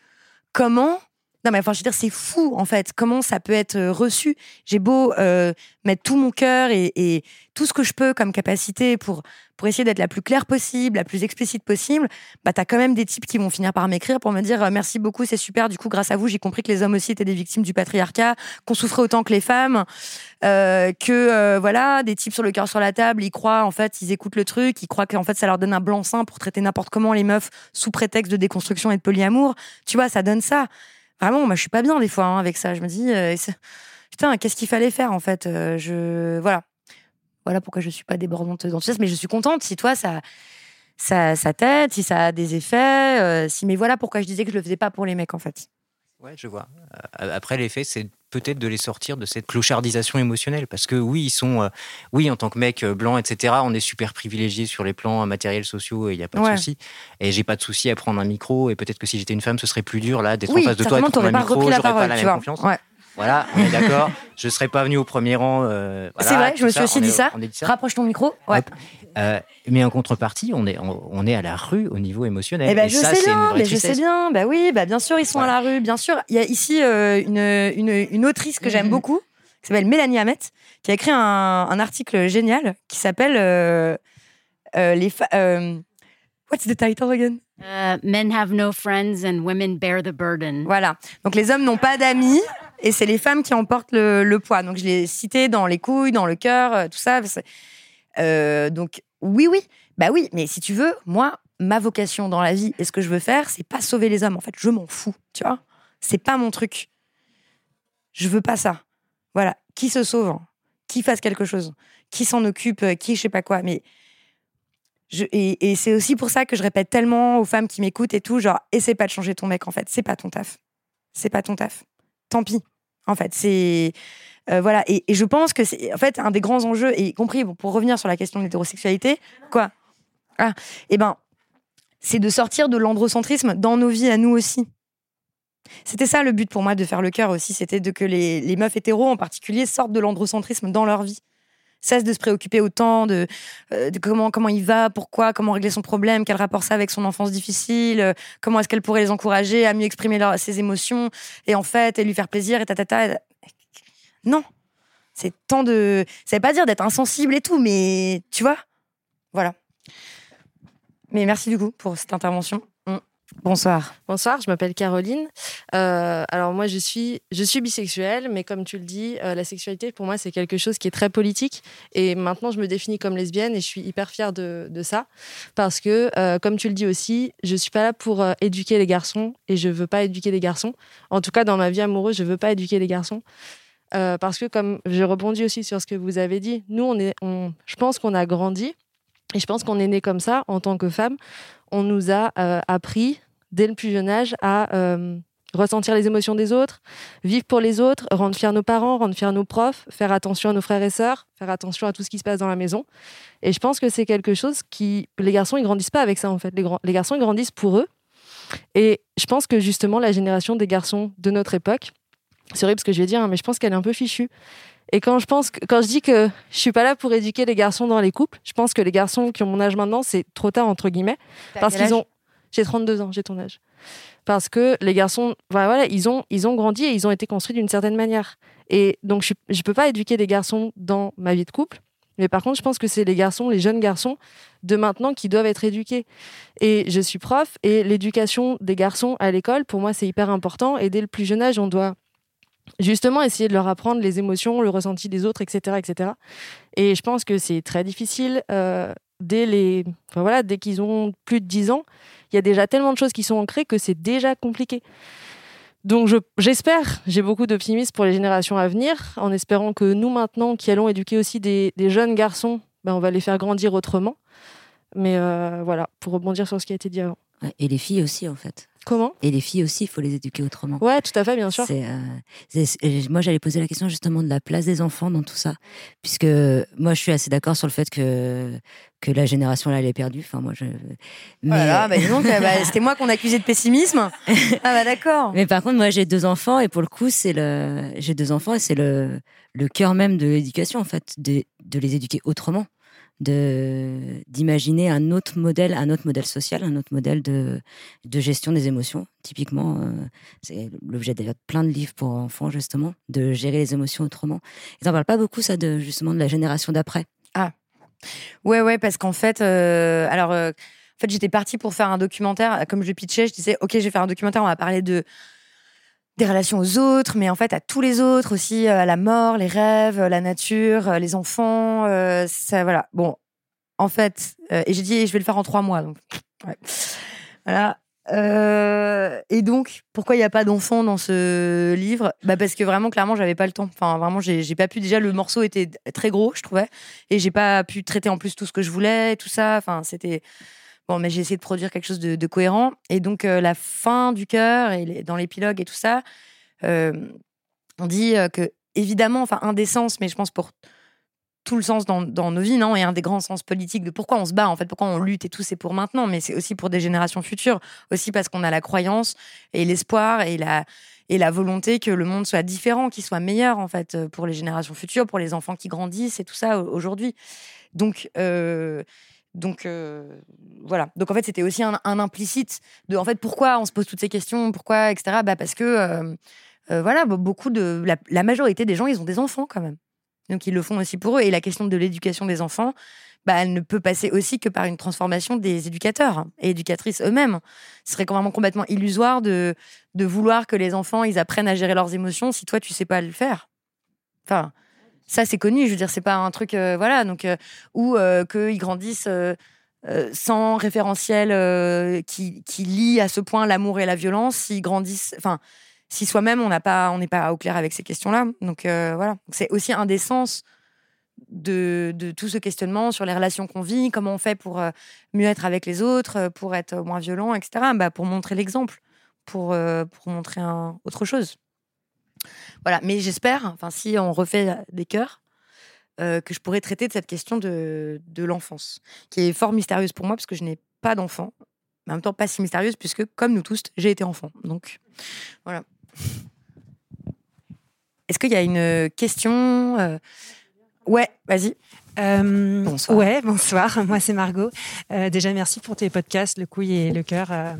comment non, mais enfin, je veux dire, c'est fou, en fait, comment ça peut être euh, reçu. J'ai beau euh, mettre tout mon cœur et, tout ce que je peux comme capacité pour, pour essayer d'être la plus claire possible, la plus explicite possible, bah, t'as quand même des types qui vont finir par m'écrire pour me dire euh, merci beaucoup, c'est super. Du coup, grâce à vous, j'ai compris que les hommes aussi étaient des victimes du patriarcat, qu'on souffrait autant que les femmes, que voilà, des types sur le cœur sur la table, ils croient, en fait, ils écoutent le truc, ils croient qu'en fait, ça leur donne un blanc-seing pour traiter n'importe comment les meufs sous prétexte de déconstruction et de polyamour. Tu vois, ça donne ça. Vraiment, moi, je suis pas bien des fois hein, avec ça. Je me dis, euh, putain, qu'est-ce qu'il fallait faire en fait euh, Je voilà, voilà pourquoi je suis pas débordante d'enthousiasme, mais je suis contente si toi ça ça, ça t'aide, si ça a des effets, euh, si mais voilà pourquoi je disais que je le faisais pas pour les mecs en fait. Ouais, je vois. Euh, après, l'effet, c'est peut-être de les sortir de cette clochardisation émotionnelle. Parce que oui, ils sont, euh, oui, en tant que mec euh, blanc, etc., on est super privilégié sur les plans matériels sociaux et il n'y a pas de souci. Et j'ai pas de souci à prendre un micro. Et peut-être que si j'étais une femme, ce serait plus dur là d'être en face de toi et de prendre un micro. J'aurais pas la même confiance. Voilà, on est d'accord. je ne serais pas venu au premier rang. Euh, c'est vrai, je me suis aussi dit, ça. Rapproche ton micro. Ouais. Euh, mais en contrepartie, on est, on, est à la rue au niveau émotionnel. Eh ben, je sais bien, mais je sais bien. Bah oui, bah bien sûr, ils sont à la rue. Bien sûr, il y a ici euh, une, une, une, autrice que j'aime mhm. beaucoup, qui s'appelle Mélanie Hamet, qui a écrit un, un article génial qui s'appelle les What's the title again? men have no friends and women bear the burden. Voilà. Donc les hommes n'ont pas d'amis et c'est les femmes qui emportent le, poids. Donc je l'ai cité dans les couilles, dans le cœur, euh, tout ça. Euh, donc oui, oui, bah oui. Mais si tu veux, moi, ma vocation dans la vie et ce que je veux faire, c'est pas sauver les hommes. En fait, je m'en fous. Tu vois, c'est pas mon truc. Je veux pas ça. Voilà, qui se sauve, qui fasse quelque chose, qui s'en occupe, euh, qui je sais pas quoi. Mais et, et c'est aussi pour ça que je répète tellement aux femmes qui m'écoutent et tout, genre, essaie pas de changer ton mec en fait. C'est pas ton taf. C'est pas ton taf. Tant pis. En fait, c'est euh, voilà. Et, je pense que c'est en fait un des grands enjeux, et y compris pour revenir sur la question de l'hétérosexualité, quoi Ah, eh ben, c'est de sortir de l'androcentrisme dans nos vies à nous aussi. C'était ça le but pour moi de faire le cœur aussi, c'était de que les, les meufs hétéros en particulier sortent de l'androcentrisme dans leur vie cesse de se préoccuper autant de, euh, de, comment comment il va, pourquoi, comment régler son problème, quel rapport ça avec son enfance difficile, euh, comment est-ce qu'elle pourrait les encourager à mieux exprimer ses émotions et en fait et lui faire plaisir et ta Non, c'est tant de, ça veut pas dire d'être insensible et tout, mais tu vois, voilà. Mais merci du coup pour cette intervention. Bonsoir. Bonsoir, je m'appelle Caroline. Euh, alors moi, je suis, je suis bisexuelle, mais comme tu le dis, euh, la sexualité, pour moi, c'est quelque chose qui est très politique. Et maintenant, je me définis comme lesbienne et je suis hyper fière de, ça. Parce que, euh, comme tu le dis aussi, je suis pas là pour éduquer les garçons et je veux pas éduquer les garçons. En tout cas, dans ma vie amoureuse, je veux pas éduquer les garçons. parce que, comme je rebondis aussi sur ce que vous avez dit, nous, on est, on, je pense qu'on a grandi et je pense qu'on est né comme ça en tant que femme on nous a euh, appris dès le plus jeune âge à euh, ressentir les émotions des autres, vivre pour les autres, rendre fiers nos parents, rendre fiers nos profs, faire attention à nos frères et sœurs, faire attention à tout ce qui se passe dans la maison. Et je pense que c'est quelque chose qui... Les garçons, ils grandissent pas avec ça, en fait. Les, garçons, ils grandissent pour eux. Et je pense que justement, la génération des garçons de notre époque, c'est horrible ce que je vais dire, hein, mais je pense qu'elle est un peu fichue. Et quand je pense, quand je dis que je suis pas là pour éduquer les garçons dans les couples, je pense que les garçons qui ont mon âge maintenant, c'est trop tard entre guillemets, parce qu'ils ont, j'ai 32 ans, j'ai ton âge, parce que les garçons, voilà, ils ont, ils ont grandi et ils ont été construits d'une certaine manière. Et donc je, je peux pas éduquer les garçons dans ma vie de couple. Mais par contre, je pense que c'est les garçons, les jeunes garçons de maintenant qui doivent être éduqués. Et je suis prof et l'éducation des garçons à l'école, pour moi, c'est hyper important. Et dès le plus jeune âge, on doit justement essayer de leur apprendre les émotions, le ressenti des autres, etc., etc. Et je pense que c'est très difficile euh, dès les, voilà, dès qu'ils ont plus de 10 ans. Il y a déjà tellement de choses qui sont ancrées que c'est déjà compliqué. Donc j'espère, j'ai beaucoup d'optimisme pour les générations à venir, en espérant que nous maintenant, qui allons éduquer aussi des, jeunes garçons, ben, on va les faire grandir autrement. Mais euh, voilà, pour rebondir sur ce qui a été dit avant. Et les filles aussi, en fait. Comment Et les filles aussi, il faut les éduquer autrement. Ouais, tout à fait, bien sûr. Euh, moi, j'allais poser la question justement de la place des enfants dans tout ça, puisque moi, je suis assez d'accord sur le fait que que la génération là, elle est perdue. Enfin, moi, je. Mais bah, donc, euh, bah, c'était moi qu'on accusait de pessimisme. ah bah d'accord. Mais par contre, moi, j'ai deux enfants et pour le coup, c'est le, j'ai deux enfants et c'est le le cœur même de l'éducation en fait, de de les éduquer autrement d'imaginer un autre modèle, un autre modèle social, un autre modèle de, de gestion des émotions. Typiquement, euh, c'est l'objet d'ailleurs plein de livres pour enfants justement, de gérer les émotions autrement. Ils n'en parlent pas beaucoup ça de justement de la génération d'après. Ah ouais ouais parce qu'en fait, euh, alors euh, en fait j'étais partie pour faire un documentaire. Comme je pitchais, je disais ok je vais faire un documentaire, on va parler de des relations aux autres, mais en fait à tous les autres aussi, euh, à la mort, les rêves, la nature, euh, les enfants. Euh, ça, voilà. Bon, en fait, et j'ai dit, je vais le faire en trois mois. Donc, voilà. et donc, pourquoi il n'y a pas d'enfants dans ce livre? Bah Parce que vraiment, clairement, j'avais pas le temps. Enfin, vraiment, j'ai pas pu. Déjà, le morceau était très gros, je trouvais. Et j'ai pas pu traiter en plus tout ce que je voulais, tout ça. Enfin, c'était Bon, mais j'ai essayé de produire quelque chose de, cohérent. Et donc, euh, la fin du cœur, et dans l'épilogue et tout ça, euh, on dit euh, que, évidemment, enfin, un des sens, mais je pense pour tout le sens dans, nos vies, non Et un des grands sens politiques de pourquoi on se bat, en fait, pourquoi on lutte et tout, c'est pour maintenant, mais c'est aussi pour des générations futures. Aussi parce qu'on a la croyance et l'espoir et la, et la volonté que le monde soit différent, qu'il soit meilleur, en fait, pour les générations futures, pour les enfants qui grandissent et tout ça au- aujourd'hui. Donc, donc euh, voilà. Donc en fait, c'était aussi un, implicite de en fait pourquoi on se pose toutes ces questions, pourquoi etc. Bah parce que euh, euh, voilà, be- beaucoup de la, majorité des gens, ils ont des enfants quand même. Donc ils le font aussi pour eux. Et la question de l'éducation des enfants, bah, elle ne peut passer aussi que par une transformation des éducateurs et éducatrices eux-mêmes. Ce serait vraiment complètement illusoire de, de vouloir que les enfants ils apprennent à gérer leurs émotions si toi tu sais pas le faire. Enfin, ça c'est connu. Je veux dire, c'est pas un truc euh, voilà. Donc euh, ou euh, qu'ils grandissent euh, sans référentiel qui, qui lie à ce point l'amour et la violence, s'ils grandissent, enfin, si soi-même on n'a pas, on n'est pas au clair avec ces questions-là. Donc voilà, c'est aussi un des sens de, de tout ce questionnement sur les relations qu'on vit, comment on fait pour mieux être avec les autres, pour être moins violent, etc. Bah, pour montrer l'exemple, pour, pour montrer un, autre chose. Voilà, mais j'espère, enfin, si on refait des cœurs, euh, que je pourrais traiter de cette question de, de l'enfance, qui est fort mystérieuse pour moi parce que je n'ai pas d'enfant, mais en même temps pas si mystérieuse puisque, comme nous tous, j'ai été enfant. Donc, voilà. Est-ce qu'il y a une question euh, Ouais, vas-y. Euh, Bonsoir. Ouais, bonsoir. Moi, c'est Margot. Euh, déjà, merci pour tes podcasts, Le Couille et Le Cœur, euh,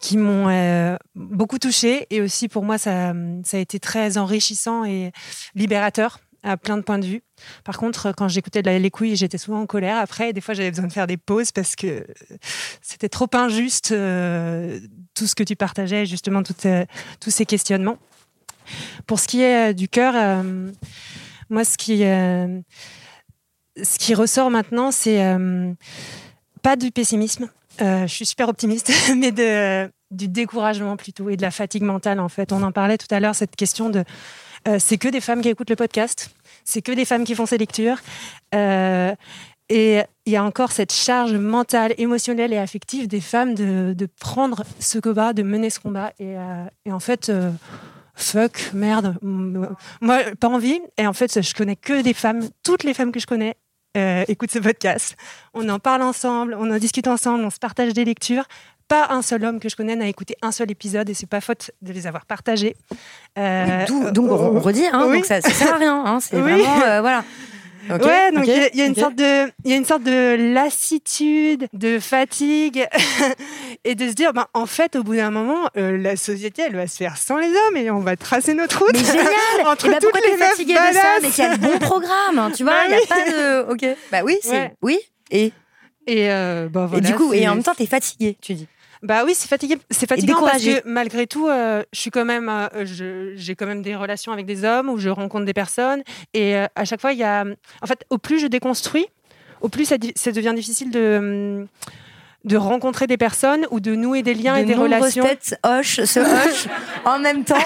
qui m'ont euh, beaucoup touchée. Et aussi, pour moi, ça, ça a été très enrichissant et libérateur à plein de points de vue. Par contre, quand j'écoutais de la- Les Couilles, j'étais souvent en colère. Après, des fois, j'avais besoin de faire des pauses parce que c'était trop injuste, euh, tout ce que tu partageais, justement, toutes, euh, tous ces questionnements. Pour ce qui est euh, du cœur, moi, ce qui... ce qui ressort maintenant, c'est pas du pessimisme. Je suis super optimiste, mais de, du découragement plutôt et de la fatigue mentale en fait. On en parlait tout à l'heure cette question de euh, c'est que des femmes qui écoutent le podcast, c'est que des femmes qui font ces lectures. Euh, et il y a encore cette charge mentale, émotionnelle et affective des femmes de, de prendre ce combat, de mener ce combat. Et, euh, et en fait, fuck, merde, moi, pas envie. Et en fait, je connais que des femmes, toutes les femmes que je connais euh, écoutent ce podcast. On en parle ensemble, on en discute ensemble, on se partage des lectures. Pas un seul homme que je connais n'a écouté un seul épisode et c'est pas faute de les avoir partagés. Euh, D'où- donc on, redit, hein, oui. donc ça, ça sert à rien. Hein, c'est Oui. vraiment euh, voilà. Ouais, donc il y a- il y, a une sorte de, il y a une sorte de lassitude, de fatigue, et de se dire, ben, en fait, au bout d'un moment, euh, la société, elle va se faire sans les hommes et on va tracer notre route. Mais génial Entre Et bah toutes les fatiguée de ça. Mais qu'il y a le bon programme, hein, tu vois, Bah il n'y a oui. pas de... Ok, bah oui, c'est... Ouais. Oui, et, Et, euh, ben, et du coup, et en même temps, t'es fatiguée, tu dis. Bah oui, c'est fatigué, c'est fatigant parce que malgré tout, euh, je suis quand même, euh, je- j'ai quand même des relations avec des hommes où je rencontre des personnes. Et euh, à chaque fois il y a, en fait, au plus je déconstruis, au plus ça devient difficile de hum, de rencontrer des personnes ou de nouer des liens de et des nombreuses relations. têtes hoche, se hoche en même temps,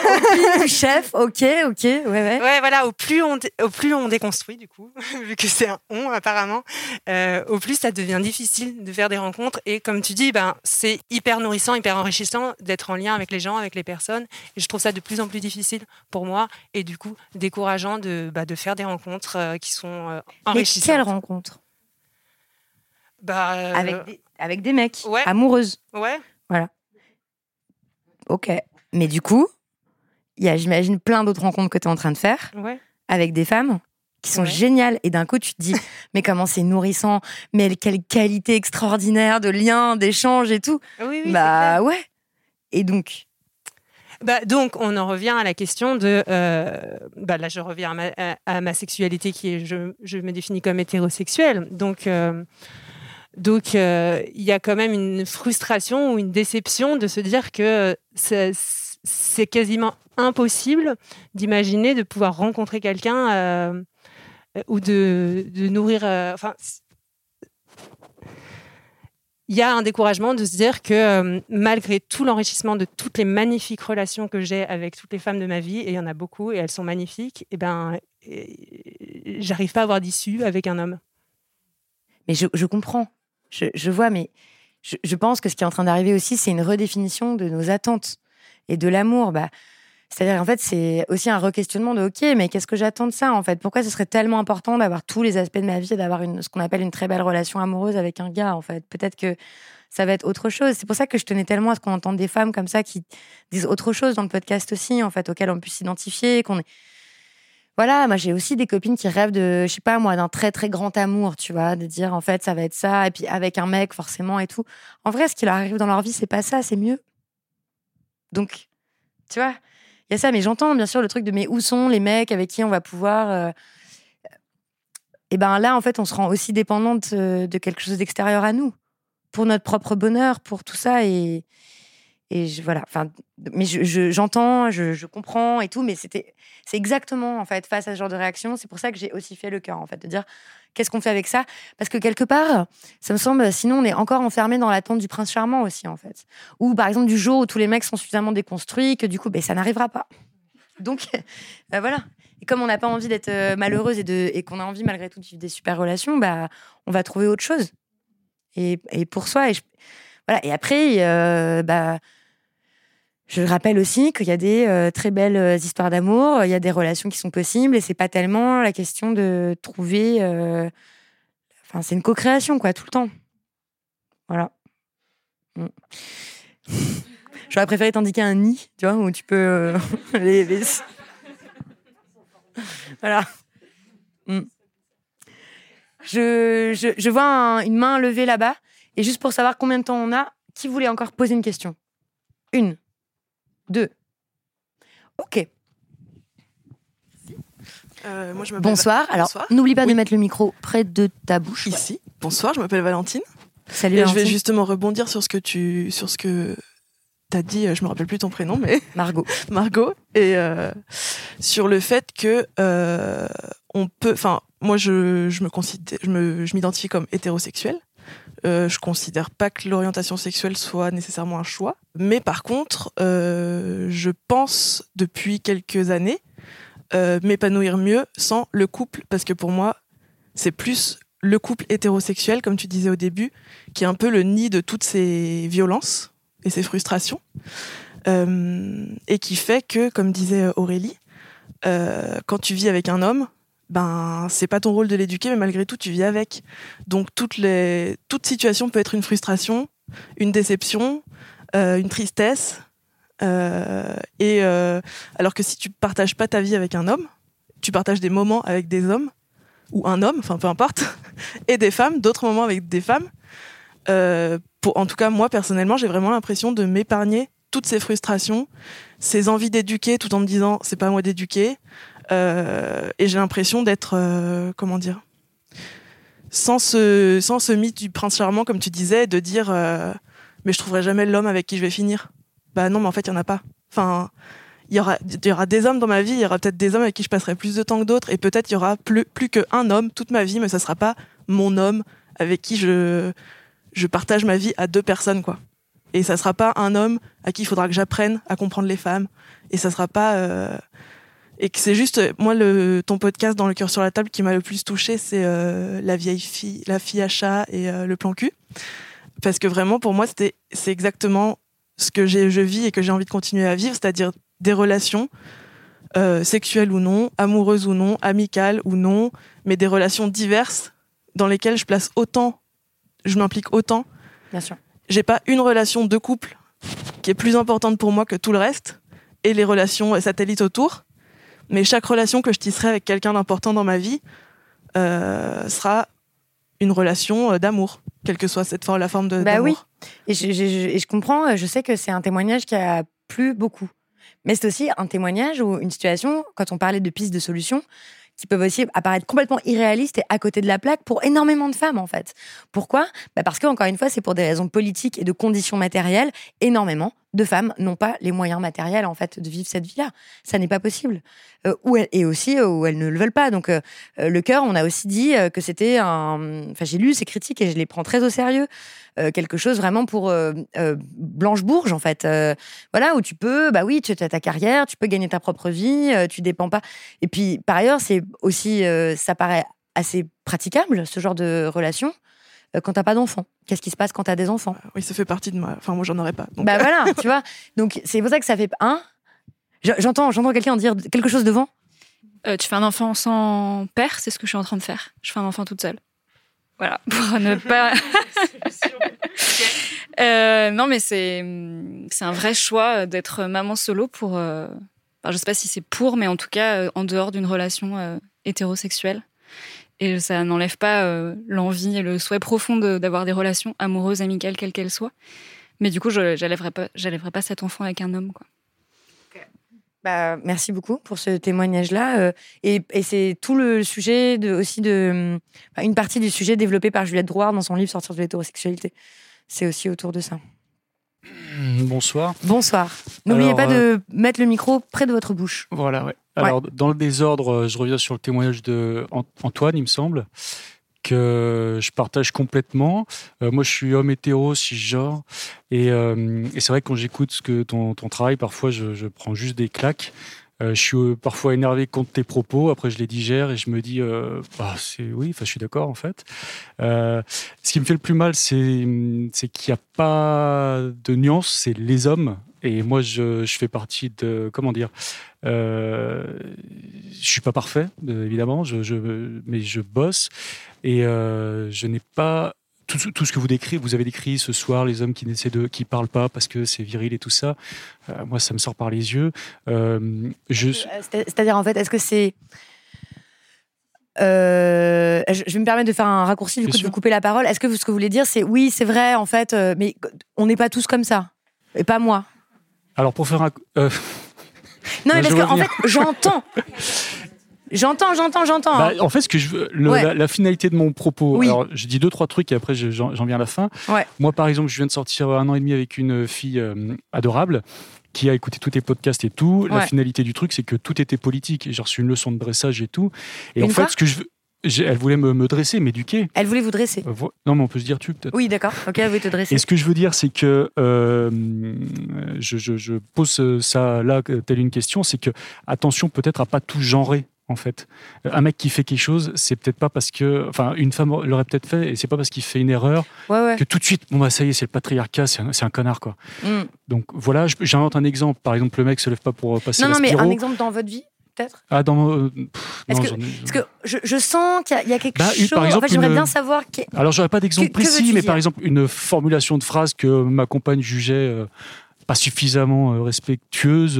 au chef, ok, ok, ouais, ouais. Ouais, voilà, au plus on, au plus on déconstruit, du coup, vu que c'est un on apparemment, euh, au plus ça devient difficile de faire des rencontres. Et comme tu dis, ben, c'est hyper nourrissant, hyper enrichissant d'être en lien avec les gens, avec les personnes. Et je trouve ça de plus en plus difficile pour moi et du coup décourageant de, bah, de faire des rencontres euh, qui sont euh, Mais enrichissantes. quelle rencontre bah, euh, avec, des, avec des mecs, ouais. amoureuses, Ouais. ok. Mais du coup, il y a, j'imagine, plein d'autres rencontres que tu es en train de faire Ouais. avec des femmes qui sont Ouais. géniales. Et d'un coup, tu te dis, mais comment c'est nourrissant, mais quelle qualité extraordinaire de lien, d'échange et tout. Oui, oui, bah ouais. Et donc, Bah, donc, on en revient à la question de. euh, bah, là, je reviens à ma, à- à ma sexualité qui est. Je, je me définis comme hétérosexuelle. Donc. euh, donc, euh, il y a quand même une frustration ou une déception de se dire que c'est c'est quasiment impossible d'imaginer de pouvoir rencontrer quelqu'un euh, ou de, nourrir. euh, Enfin, il y a un découragement de se dire que euh, malgré tout l'enrichissement de toutes les magnifiques relations que j'ai avec toutes les femmes de ma vie, et il y en a beaucoup et elles sont magnifiques, et ben, et- j'arrive pas à avoir d'issue avec un homme. mais je comprends, je, vois, mais je, pense que ce qui est en train d'arriver aussi, c'est une redéfinition de nos attentes et de l'amour. Bah, c'est-à-dire, en fait, c'est aussi un re-questionnement de OK, mais qu'est-ce que j'attends de ça, en fait? Pourquoi ce serait tellement important d'avoir tous les aspects de ma vie et d'avoir ce qu'on appelle une très belle relation amoureuse avec un gars, en fait? Peut-être que ça va être autre chose. C'est pour ça que je tenais tellement à ce qu'on entende des femmes comme ça qui disent autre chose dans le podcast aussi, en fait, auquel on puisse s'identifier, qu'on est... Voilà, moi j'ai aussi des copines qui rêvent de, je sais pas moi, d'un très très grand amour, tu vois, de dire en fait ça va être ça, et puis avec un mec forcément et tout. En vrai, ce qui leur arrive dans leur vie, c'est pas ça, c'est mieux. Donc, tu vois, il y a ça, mais j'entends bien sûr le truc de mais où sont les mecs avec qui on va pouvoir. euh, Et ben là, en fait, on se rend aussi dépendante euh, de quelque chose d'extérieur à nous, pour notre propre bonheur, pour tout ça. Et, et voilà, enfin, mais je- je- j'entends, je, comprends et tout, mais c'était, c'est exactement en fait face à ce genre de réaction. C'est pour ça que j'ai aussi fait le cœur, en fait, de dire qu'est-ce qu'on fait avec ça, parce que quelque part, ça me semble, sinon on est encore enfermé dans l'attente du prince charmant aussi, en fait. Ou par exemple du jour où tous les mecs sont suffisamment déconstruits que du coup, ben, ça n'arrivera pas. Donc euh, voilà. Et comme on n'a pas envie d'être euh, malheureuse et, et qu'on a envie malgré tout de vivre des super relations, bah, on va trouver autre chose. Et, et pour soi. Et, je- voilà. et après, euh, bah, je rappelle aussi qu'il y a des euh, très belles euh, histoires d'amour, il y a des relations qui sont possibles et c'est pas tellement la question de trouver. euh, Enfin, c'est une co-création, quoi, tout le temps. Voilà. J'aurais préféré t'indiquer un nid, tu vois, où tu peux les, les- Voilà. Mm. Je, je, je vois un- une main levée là-bas. Et juste pour savoir combien de temps on a, qui voulait encore poser une question? Une. Deux. Ok. Euh, moi, je m'appelle Bonsoir. Alors, n'oublie pas de mettre le micro près de ta bouche. Ici. Bonsoir, je m'appelle Valentine. Salut, Et je vais justement rebondir sur ce que tu, sur ce que t'as dit. Je me rappelle plus ton prénom, mais Margot. Margot. Et euh, sur le fait que euh, on peut. Enfin, moi, je, je me considère, je me, je m'identifie comme hétérosexuel. Euh, je considère pas que l'orientation sexuelle soit nécessairement un choix. Mais par contre, euh, je pense depuis quelques années euh, m'épanouir mieux sans le couple, parce que pour moi, c'est plus le couple hétérosexuel, comme tu disais au début, qui est un peu le nid de toutes ces violences et ces frustrations, Euh, et qui fait que, comme disait Aurélie, quand tu vis avec un homme, ben c'est pas ton rôle de l'éduquer, mais malgré tout tu vis avec. Donc toute situation peut être une frustration, une déception, euh, une tristesse. euh, et euh, alors que si tu partages pas ta vie avec un homme, tu partages des moments avec des hommes ou un homme, enfin peu importe, et des femmes, d'autres moments avec des femmes. En tout cas, moi personnellement, j'ai vraiment l'impression de m'épargner toutes ces frustrations, ces envies d'éduquer, tout en me disant c'est pas à moi d'éduquer. Euh, et j'ai l'impression d'être, euh, comment dire, sans ce, sans ce mythe du prince charmant, comme tu disais, de dire euh, mais je trouverai jamais l'homme avec qui je vais finir. Bah non, mais en fait, il y en a pas. Enfin, il y aura, y aura des hommes dans ma vie, il y aura peut-être des hommes avec qui je passerai plus de temps que d'autres, et peut-être il y aura plus, plus qu'un homme toute ma vie, mais ça sera pas mon homme avec qui je, je partage ma vie à deux personnes, quoi. Et ça sera pas un homme à qui il faudra que j'apprenne à comprendre les femmes, et ça sera pas. Et que c'est juste, moi, le, ton podcast dans le cœur sur la table qui m'a le plus touché, c'est euh, la vieille fille, la fille à chat et euh, le plan cul. Parce que vraiment, pour moi, c'était, c'est exactement ce que j'ai, je vis et que j'ai envie de continuer à vivre, c'est-à-dire des relations euh, sexuelles ou non, amoureuses ou non, amicales ou non, mais des relations diverses dans lesquelles je place autant, je m'implique autant. Bien sûr. J'ai pas une relation de couple qui est plus importante pour moi que tout le reste et les relations satellites autour. Mais chaque relation que je tisserai avec quelqu'un d'important dans ma vie euh, sera une relation euh, d'amour, quelle que soit cette forme, la forme de Bah oui. Et je, je- je- et je comprends, euh, je sais que c'est un témoignage qui a plu beaucoup. Mais c'est aussi un témoignage ou une situation, quand on parlait de pistes de solutions, qui peuvent aussi apparaître complètement irréalistes et à côté de la plaque pour énormément de femmes, en fait. Pourquoi? Bah Parce que, encore une fois, c'est pour des raisons politiques et de conditions matérielles. Énormément de femmes n'ont pas les moyens matériels, en fait, de vivre cette vie-là. Ça n'est pas possible. Euh, ou et aussi euh, où elles ne le veulent pas. Donc, euh, le cœur, on a aussi dit que c'était un. Enfin, j'ai lu ces critiques et je les prends très au sérieux. Euh, quelque chose vraiment pour euh, euh, Blanche Bourge, en fait. Euh, voilà, où tu peux, bah oui, tu as ta carrière, tu peux gagner ta propre vie, euh, tu dépends pas. Et puis, par ailleurs, c'est aussi, euh, ça paraît assez praticable, ce genre de relation. quand t'as pas d'enfants Qu'est-ce qui se passe quand t'as des enfants? Oui, ça fait partie de ma. Enfin, moi, j'en aurais pas. donc, Bah voilà, tu vois. Donc c'est pour ça que ça fait un. J'entends, j'entends quelqu'un dire quelque chose devant. Euh, tu fais un enfant sans père, c'est ce que je suis en train de faire. Je fais un enfant toute seule. Voilà, pour ne pas. Euh, non, mais c'est c'est un vrai choix d'être maman solo pour. Euh... Enfin, je sais pas si c'est pour, mais en tout cas euh, en dehors d'une relation euh, hétérosexuelle. Et ça n'enlève pas l'envie et le souhait profond de- d'avoir des relations amoureuses, amicales, quelles qu'elles soient. Mais du coup, je j'élèverai pas, pas cet enfant avec un homme. Quoi. Bah, merci beaucoup pour ce témoignage-là. euh, et et c'est tout le sujet de, aussi de. une partie du sujet développé par Juliette Drouard dans son livre Sortir de l'hétérosexualité. C'est aussi autour de ça. Bonsoir. Bonsoir. N'oubliez pas de mettre le micro près de votre bouche. Voilà, ouais. Alors, dans le désordre, euh, je reviens sur le témoignage de An- Antoine, il me semble, je partage complètement. Euh, moi, je suis homme hétéro, cisgenre, et, euh, et c'est vrai que quand j'écoute que ton, travail, parfois, je, prends juste des claques. Euh, je suis euh, parfois énervé contre tes propos, après je les digère et je me dis, c'est oui, enfin, je suis d'accord en fait. Ce qui me fait le plus mal, c'est qu'il n'y a pas de nuance, c'est les hommes. Et moi, je, je fais partie de, comment dire, euh, je suis pas parfait, euh, évidemment, je, je- mais je bosse et euh, je n'ai pas tout, ce- tout ce que vous décrivez, vous avez décrit ce soir, les hommes qui n'essaient de, qui parlent pas parce que c'est viril et tout ça. euh, moi, ça me sort par les yeux. Je, C'est-à-dire, en fait, est-ce que c'est. Euh, je vais me permettre de faire un raccourci, du coup, de vous couper la parole. Est-ce que ce que vous voulez dire, c'est oui, c'est vrai, en fait, mais on n'est pas tous comme ça. Et pas moi. Alors pour faire un, euh, Non, mais parce qu'en fait, j'entends. J'entends, j'entends, j'entends. Bah, en fait, ce que je veux, le- Ouais. la, la finalité de mon propos. Oui. Alors, je dis deux trois trucs et après je- j'en viens à la fin. Ouais. Moi, par exemple, je viens de sortir un an et demi avec une fille euh, adorable qui a écouté tous tes podcasts et tout. La finalité du truc, c'est que tout était politique. J'ai reçu une leçon de dressage et tout. Et Une en fait, ce que je veux, elle voulait me, me dresser, m'éduquer. Elle voulait vous dresser. Euh, Non, mais on peut se dire tu peut-être. Oui, d'accord. Ok, elle voulait te dresser. Et ce que je veux dire, c'est que euh, je, je- je pose ça là euh, telle une question, c'est que attention peut-être à pas tout genrer. En fait, un mec qui fait quelque chose, c'est peut-être pas parce que, enfin, une femme l'aurait peut-être fait, et c'est pas parce qu'il fait une erreur Ouais, ouais. que tout de suite, bon bah ça y est, c'est le patriarcat, c'est un, un connard quoi. Mm. Donc voilà, j'invente un exemple. Par exemple, le mec se lève pas pour passer Non, non, mais un exemple dans votre vie, peut-être? Ah dans, euh, pff, Est-ce non, que- Parce que je, je sens qu'il y a- il y, a quelque Bah, chose. par exemple, en fait, j'aimerais une- bien savoir. qui- Alors, j'aurais pas d'exemple Que- que précis, mais par exemple, une formulation de phrase que ma compagne jugeait euh, pas suffisamment euh, respectueuse,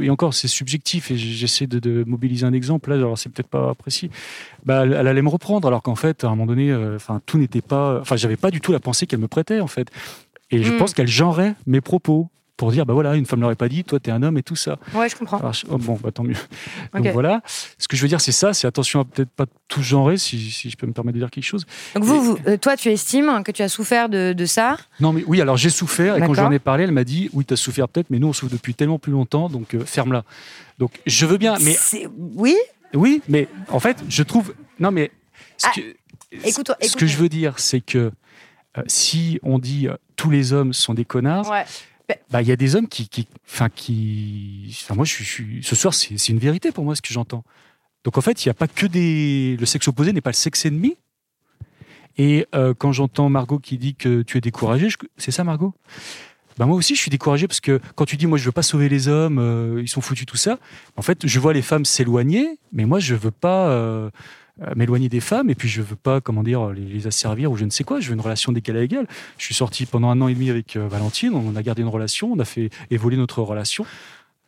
et encore, c'est subjectif, et j'essaie de, de mobiliser un exemple, là, alors c'est peut-être pas précis. Bah, elle, elle allait me reprendre, alors qu'en fait, à un moment donné, euh, enfin, tout n'était pas. Enfin, j'avais pas du tout la pensée qu'elle me prêtait, en fait. Et je Mm. pense qu'elle genrait mes propos pour dire, bah voilà, une femme l'aurait pas dit, toi, t'es un homme et tout ça. Ouais, je comprends. Alors, oh, bon, bah, tant mieux. Donc voilà. Ce que je veux dire, c'est ça, c'est attention à peut-être pas tout genrer, si, si je peux me permettre de dire quelque chose. Donc, vous, vous- euh, toi, tu estimes que tu as souffert de, de ça? Non, mais oui, alors j'ai souffert, et quand j'en ai parlé, elle m'a dit Oui, tu as souffert peut-être, mais nous, on souffre depuis tellement plus longtemps, donc euh, ferme-la. Donc je veux bien, mais. Oui? Oui, mais en fait, je trouve. Non, mais. Ce Ah, que, écoute-toi, ce que je veux dire, c'est que euh, si on dit tous les hommes sont des connards, Ouais. Bah, il y a des hommes qui. qui- Enfin, qui. Enfin, moi, je suis. ce soir, c'est une vérité pour moi, ce que j'entends. Donc en fait, il n'y a pas que des. Le sexe opposé n'est pas le sexe ennemi. Et euh, quand j'entends Margot qui dit que tu es découragé, c'est ça, Margot? Bah moi aussi, je suis découragé parce que quand tu dis moi je veux pas sauver les hommes, euh, ils sont foutus tout ça. En fait, je vois les femmes s'éloigner, mais moi je veux pas euh, m'éloigner des femmes et puis je veux pas comment dire les, les asservir ou je ne sais quoi. Je veux une relation d'égal à égal. Je suis sorti pendant un an et demi avec euh, Valentine, on a gardé une relation, on a fait évoluer notre relation.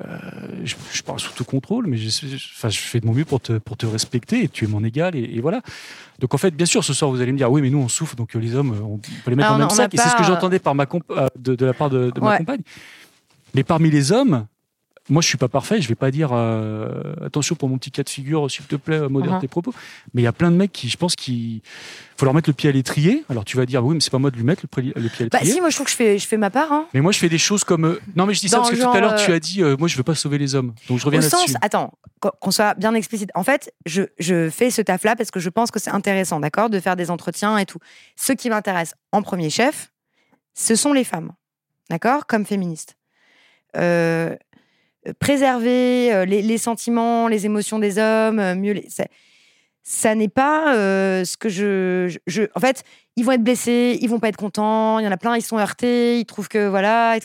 Euh, je, je parle sous tout contrôle, mais je, je- enfin, je fais de mon mieux pour te, pour te respecter et tu es mon égal et, et voilà. Donc en fait, bien sûr, ce soir vous allez me dire oui, mais nous on souffre, donc euh, les hommes, on peut les mettre Alors, dans le même sac. Et c'est ce que j'entendais par ma comp- euh, de, de la part de, de ma compagne. Mais parmi les hommes, moi je suis pas parfait, je vais pas dire euh, attention pour mon petit cas de figure, s'il te plaît, modère Mhm. tes propos. Mais il y a plein de mecs qui, je pense, qui faut leur mettre le pied à l'étrier. Alors tu vas dire oui, mais c'est pas moi de lui mettre le, pied à Bah, l'étrier. si, moi, je trouve que je fais, je fais ma part. Hein. Mais moi, je fais des choses comme. euh, Non, mais je dis ça parce que tout à l'heure, tu euh, as dit euh, moi, je veux pas sauver les hommes. Donc, je reviens là-dessus. sens, attends, qu'on qu'on soit bien explicite. En fait, je, je fais ce taf-là parce que je pense que c'est intéressant, d'accord, de faire des entretiens et tout. Ce qui m'intéresse en premier chef, ce sont les femmes, d'accord, comme féministes. Euh, préserver euh, les, les sentiments, les émotions des hommes, euh, mieux les. ça n'est pas euh, ce que je, je- je- En fait, ils vont être blessés, ils vont pas être contents. Il y en a plein, ils sont heurtés, ils trouvent que voilà.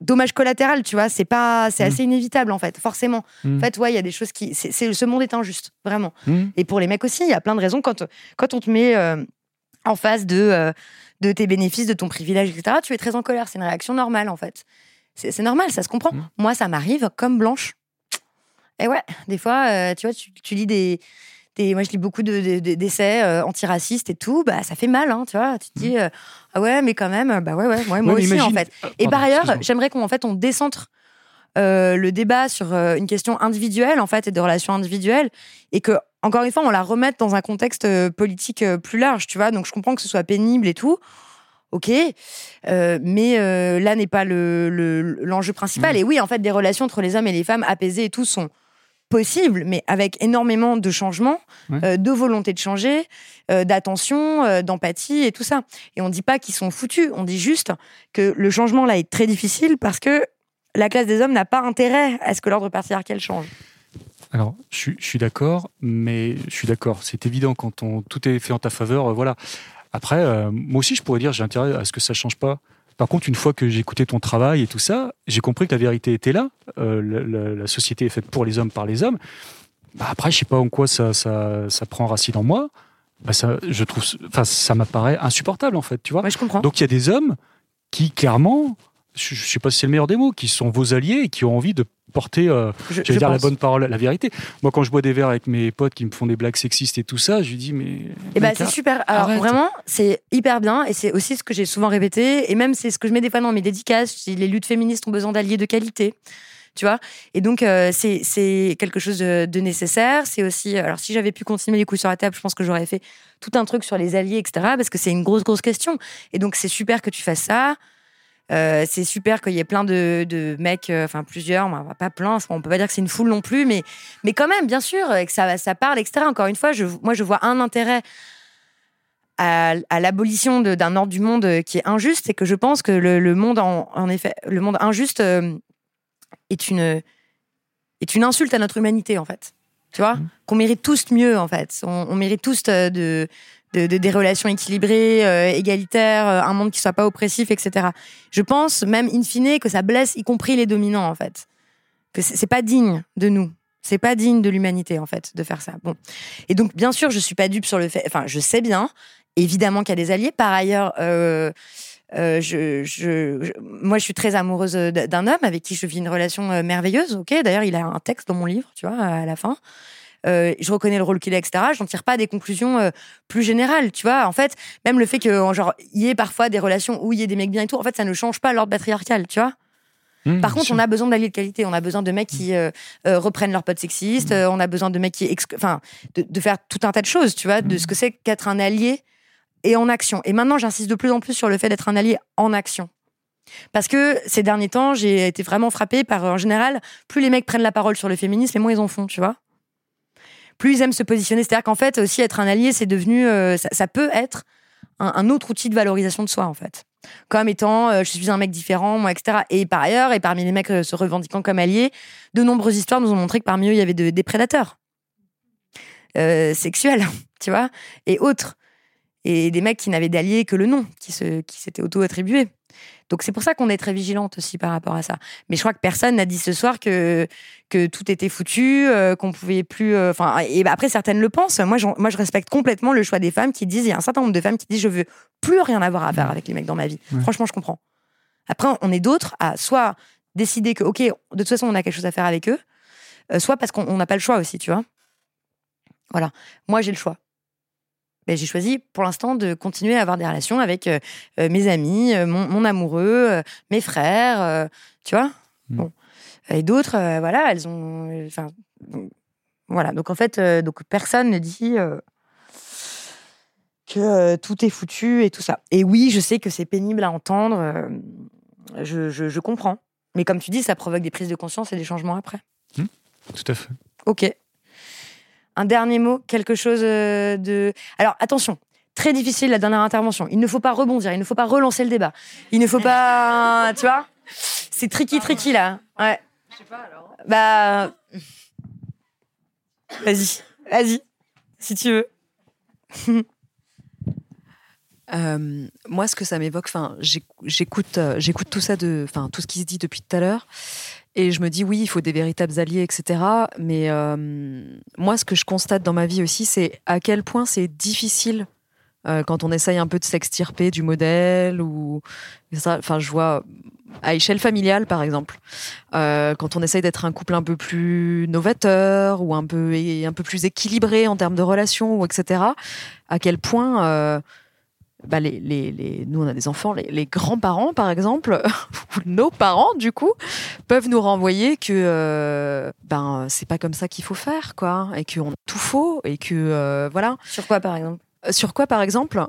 Dommage collatéral, tu vois. C'est pas, c'est Mm. assez inévitable en fait, forcément. Mm. En fait, ouais, il y a des choses qui, c'est, ce monde est injuste, vraiment. Mm. Et pour les mecs aussi, il y a plein de raisons quand quand on te met euh, en face de euh, de tes bénéfices, de ton privilège, etc. Tu es très en colère. C'est une réaction normale en fait. C'est, normal, ça se comprend. Mm. Moi, ça m'arrive comme blanche. Et ouais, des fois, euh, tu vois, tu, tu lis des, des- Moi, je lis beaucoup de, de- de- d'essais euh, antiracistes et tout. Bah, ça fait mal, hein, tu vois. Tu te dis, euh, ah ouais, mais quand même, bah ouais, ouais, ouais, moi. Ouais, aussi, en fait. Ah, Et par ailleurs, j'aimerais qu'on en fait, on décentre le débat sur une question individuelle, en fait, et de relations individuelles. Et que, encore une fois, on la remette dans un contexte politique plus large, tu vois. Donc, je comprends que ce soit pénible et tout. Ok, Euh, mais euh, là n'est pas le- le- l'enjeu principal. Et oui, en fait, des relations entre les hommes et les femmes apaisées et tout sont possibles, mais avec énormément de changements, Ouais. euh, de volonté de changer, d'attention, d'empathie et tout ça. Et on dit pas qu'ils sont foutus, on dit juste que le changement là est très difficile parce que la classe des hommes n'a pas intérêt à ce que l'ordre patriarcal change. Alors, je, suis- je suis d'accord, mais je suis d'accord. C'est évident quand on, tout est fait en ta faveur. voilà. Après, euh, moi aussi, je pourrais dire j'ai intérêt à ce que ça change pas. Par contre, une fois que j'ai écouté ton travail et tout ça, j'ai compris que la vérité était là. Euh, la, la- la société est faite pour les hommes, par les hommes. Bah, après, je sais pas en quoi ça, ça, ça prend racine en moi. Bah, ça, je trouve, enfin, ça m'apparaît insupportable en fait, tu vois. Moi, je comprends. Donc il y a des hommes qui clairement, je, je sais pas si c'est le meilleur des mots, qui sont vos alliés et qui ont envie de porter, euh, Je- j'allais je dire la bonne parole, la vérité. Moi, quand je bois des verres avec mes potes qui me font des blagues sexistes et tout ça, je lui dis mais. Et bah, c'est super. Alors arrête. vraiment, c'est hyper bien et c'est aussi ce que j'ai souvent répété et même c'est ce que je mets des fois dans mes dédicaces. Les luttes féministes ont besoin d'alliés de qualité. Tu vois Et donc, euh, c'est c'est quelque chose de, de nécessaire. C'est aussi. Alors, si j'avais pu continuer les coups sur la table, je pense que j'aurais fait tout un truc sur les alliés, etc. Parce que c'est une grosse, grosse question. Et donc, c'est super que tu fasses ça. Euh, c'est super qu'il y ait plein de, de mecs, euh, enfin plusieurs, bah, pas plein, on peut pas dire que c'est une foule non plus, mais, mais quand même, bien sûr, et que ça, ça parle, etc. Encore une fois, je, moi je vois un intérêt à, à l'abolition d'un ordre du monde euh, qui est injuste, et que je pense que le, le monde, en, en effet, le monde injuste euh, est, une, est une insulte à notre humanité, en fait. Tu vois? Qu'on mérite tous mieux, en fait. On, on mérite tous de, de, de- des relations équilibrées, euh, égalitaires, euh, un monde qui soit pas oppressif, etc. Je pense, même in fine, que ça blesse y compris les dominants, en fait. Que c'est pas digne de nous. C'est pas digne de l'humanité, en fait, de faire ça. Bon. Et donc, bien sûr, je suis pas dupe sur le fait. Enfin, je sais bien, évidemment, qu'il y a des alliés. Par ailleurs, euh, je, je- je- moi, je suis très amoureuse d'un homme avec qui je vis une relation merveilleuse. Ok, d'ailleurs, il a un texte dans mon livre, tu vois, à la fin. Euh, je reconnais le rôle qu'il a, etc. J'en tire pas des conclusions euh, plus générales, tu vois. En fait, même le fait que, en genre, il y ait parfois des relations où il y ait des mecs bien et tout, en fait, ça ne change pas l'ordre patriarcal, tu vois. Mmh, Par contre, sûr. on a besoin d'alliés de qualité. On a besoin de mecs qui euh, euh, reprennent leurs potes sexistes. euh, on a besoin de mecs qui, enfin, de, de faire tout un tas de choses, tu vois, de ce que c'est qu'être un allié et en action. Et maintenant, j'insiste de plus en plus sur le fait d'être un allié en action. Parce que ces derniers temps, j'ai été vraiment frappée par, en général, plus les mecs prennent la parole sur le féminisme, et moins ils en font, tu vois. Plus ils aiment se positionner. C'est-à-dire qu'en fait, aussi, être un allié, c'est devenu. euh, ça, peut être un, autre outil de valorisation de soi, en fait. Comme étant, euh, je suis un mec différent, moi, etc. Et par ailleurs, et parmi les mecs euh, se revendiquant comme alliés, de nombreuses histoires nous ont montré que parmi eux, il y avait de- des prédateurs sexuels, tu vois, et autres. Et des mecs qui n'avaient d'alliés que le nom, qui s'étaient auto-attribués. Donc c'est pour ça qu'on est très vigilante aussi par rapport à ça. Mais je crois que personne n'a dit ce soir que que tout était foutu, euh, qu'on pouvait plus. euh, Enfin, et bah, après certaines le pensent. Moi, j'en- moi, je respecte complètement le choix des femmes qui disent. Il y a un certain nombre de femmes qui disent je veux plus rien avoir à faire avec les mecs dans ma vie. Ouais. Franchement, je comprends. Après, on est d'autres à soit décider que ok, de toute façon, on a quelque chose à faire avec eux, euh, soit parce qu'on on n'a pas le choix aussi, tu vois. Voilà. Moi, j'ai le choix. Ben, j'ai choisi pour l'instant de continuer à avoir des relations avec euh, euh, mes amis, euh, mon, mon amoureux, euh, mes frères, euh, tu vois? Mm. Bon. Et d'autres, voilà, elles ont. Enfin, bon, voilà. Donc en fait, donc personne ne dit que tout est foutu et tout ça. Et oui, je sais que c'est pénible à entendre. je, je- je comprends. Mais comme tu dis, ça provoque des prises de conscience et des changements après. Tout à fait. Ok. Un dernier mot, quelque chose euh, de. Alors attention, très difficile la dernière intervention. Il ne faut pas rebondir, il ne faut pas relancer le débat. Il ne faut pas. tu vois C'est tricky, tricky là. Ouais. Je sais pas alors. Bah. Vas-y, vas-y. si tu veux. Euh, moi, ce que ça m'évoque, enfin, j'écoute, euh, j'écoute tout ça de, enfin, tout ce qui se dit depuis tout à l'heure, et je me dis oui, il faut des véritables alliés, etc. Mais euh, moi, ce que je constate dans ma vie aussi, c'est à quel point c'est difficile quand on essaye un peu de s'extirper du modèle ou. Enfin, je vois à échelle familiale, par exemple, quand on essaye d'être un couple un peu plus novateur ou un peu un peu plus équilibré en termes de relations ou etc. À quel point bah les, les, les, nous on a des enfants, les, grands-parents par exemple, ou nos parents du coup, peuvent nous renvoyer que euh, ben c'est pas comme ça qu'il faut faire quoi, et qu'on a tout faux et que euh, voilà. Sur quoi par exemple? Euh, sur quoi, par exemple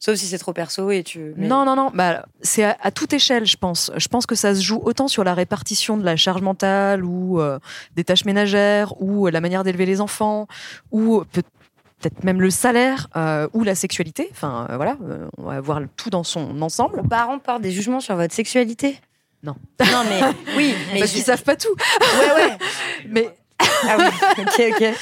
Sauf si c'est trop perso et tu. Non, non, non. Bah, c'est à, toute échelle, je pense. Je pense que ça se joue autant sur la répartition de la charge mentale ou des tâches ménagères ou la manière d'élever les enfants ou peut-être même le salaire euh, ou la sexualité. Enfin, euh, voilà, euh, on va voir tout dans son ensemble. Vos parents portent des jugements sur votre sexualité? Non. Non, mais oui, mais parce qu'ils savent pas tout. Ouais, ouais. mais ah oui, ok, ok.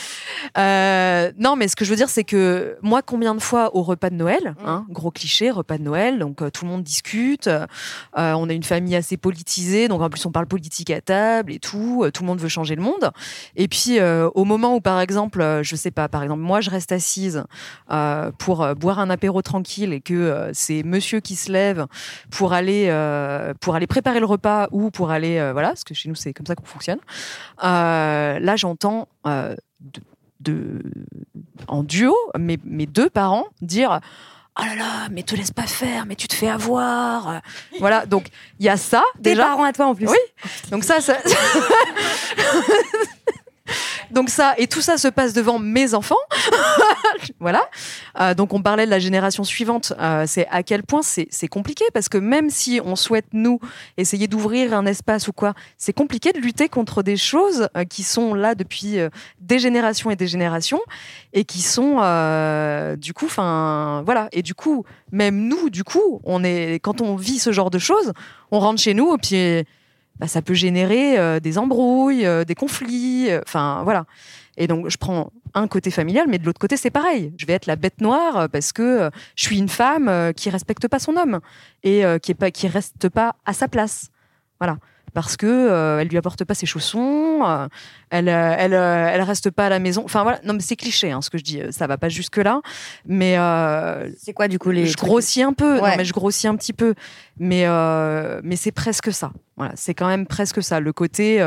Euh, non, mais ce que je veux dire, c'est que moi, combien de fois au repas de Noël, mm. hein, gros cliché, repas de Noël, donc euh, tout le monde discute, euh, on a une famille assez politisée, donc en plus on parle politique à table et tout, tout le monde veut changer le monde. Et puis au moment où, par exemple, je sais pas, par exemple, moi je reste assise pour boire un apéro tranquille et que c'est Monsieur qui se lève pour aller pour aller préparer le repas ou pour aller voilà, parce que chez nous c'est comme ça qu'on fonctionne. là, j'entends de, en duo, mes, mes deux parents dire Oh là là, mais te laisse pas faire, mais tu te fais avoir. Voilà, donc il y a ça. Déjà. parents à toi en plus. Oui. Donc ça, ça... Donc ça, et tout ça se passe devant mes enfants. voilà. Euh, donc on parlait de la génération suivante. Euh, c'est à quel point c'est compliqué parce que même si on souhaite nous essayer d'ouvrir un espace ou quoi, c'est compliqué de lutter contre des choses euh, qui sont là depuis des générations et des générations et qui sont du coup, enfin voilà. Et du coup, même nous, du coup, on est quand on vit ce genre de choses, on rentre chez nous et puis bah, ça peut générer euh, des embrouilles, euh, des conflits, euh, enfin voilà. Et donc je prends un côté familial, mais de l'autre côté c'est pareil. Je vais être la bête noire parce que je suis une femme qui respecte pas son homme et qui est pas qui reste pas à sa place. Voilà parce que elle lui apporte pas ses chaussons, elle, euh, elle, elle reste pas à la maison. Enfin voilà, non mais c'est cliché hein, ce que je dis, ça va pas jusque là. Mais c'est quoi du coup les Je grossis un peu, non mais je grossis un petit peu, mais mais c'est presque ça. Voilà, c'est quand même presque ça. Le côté,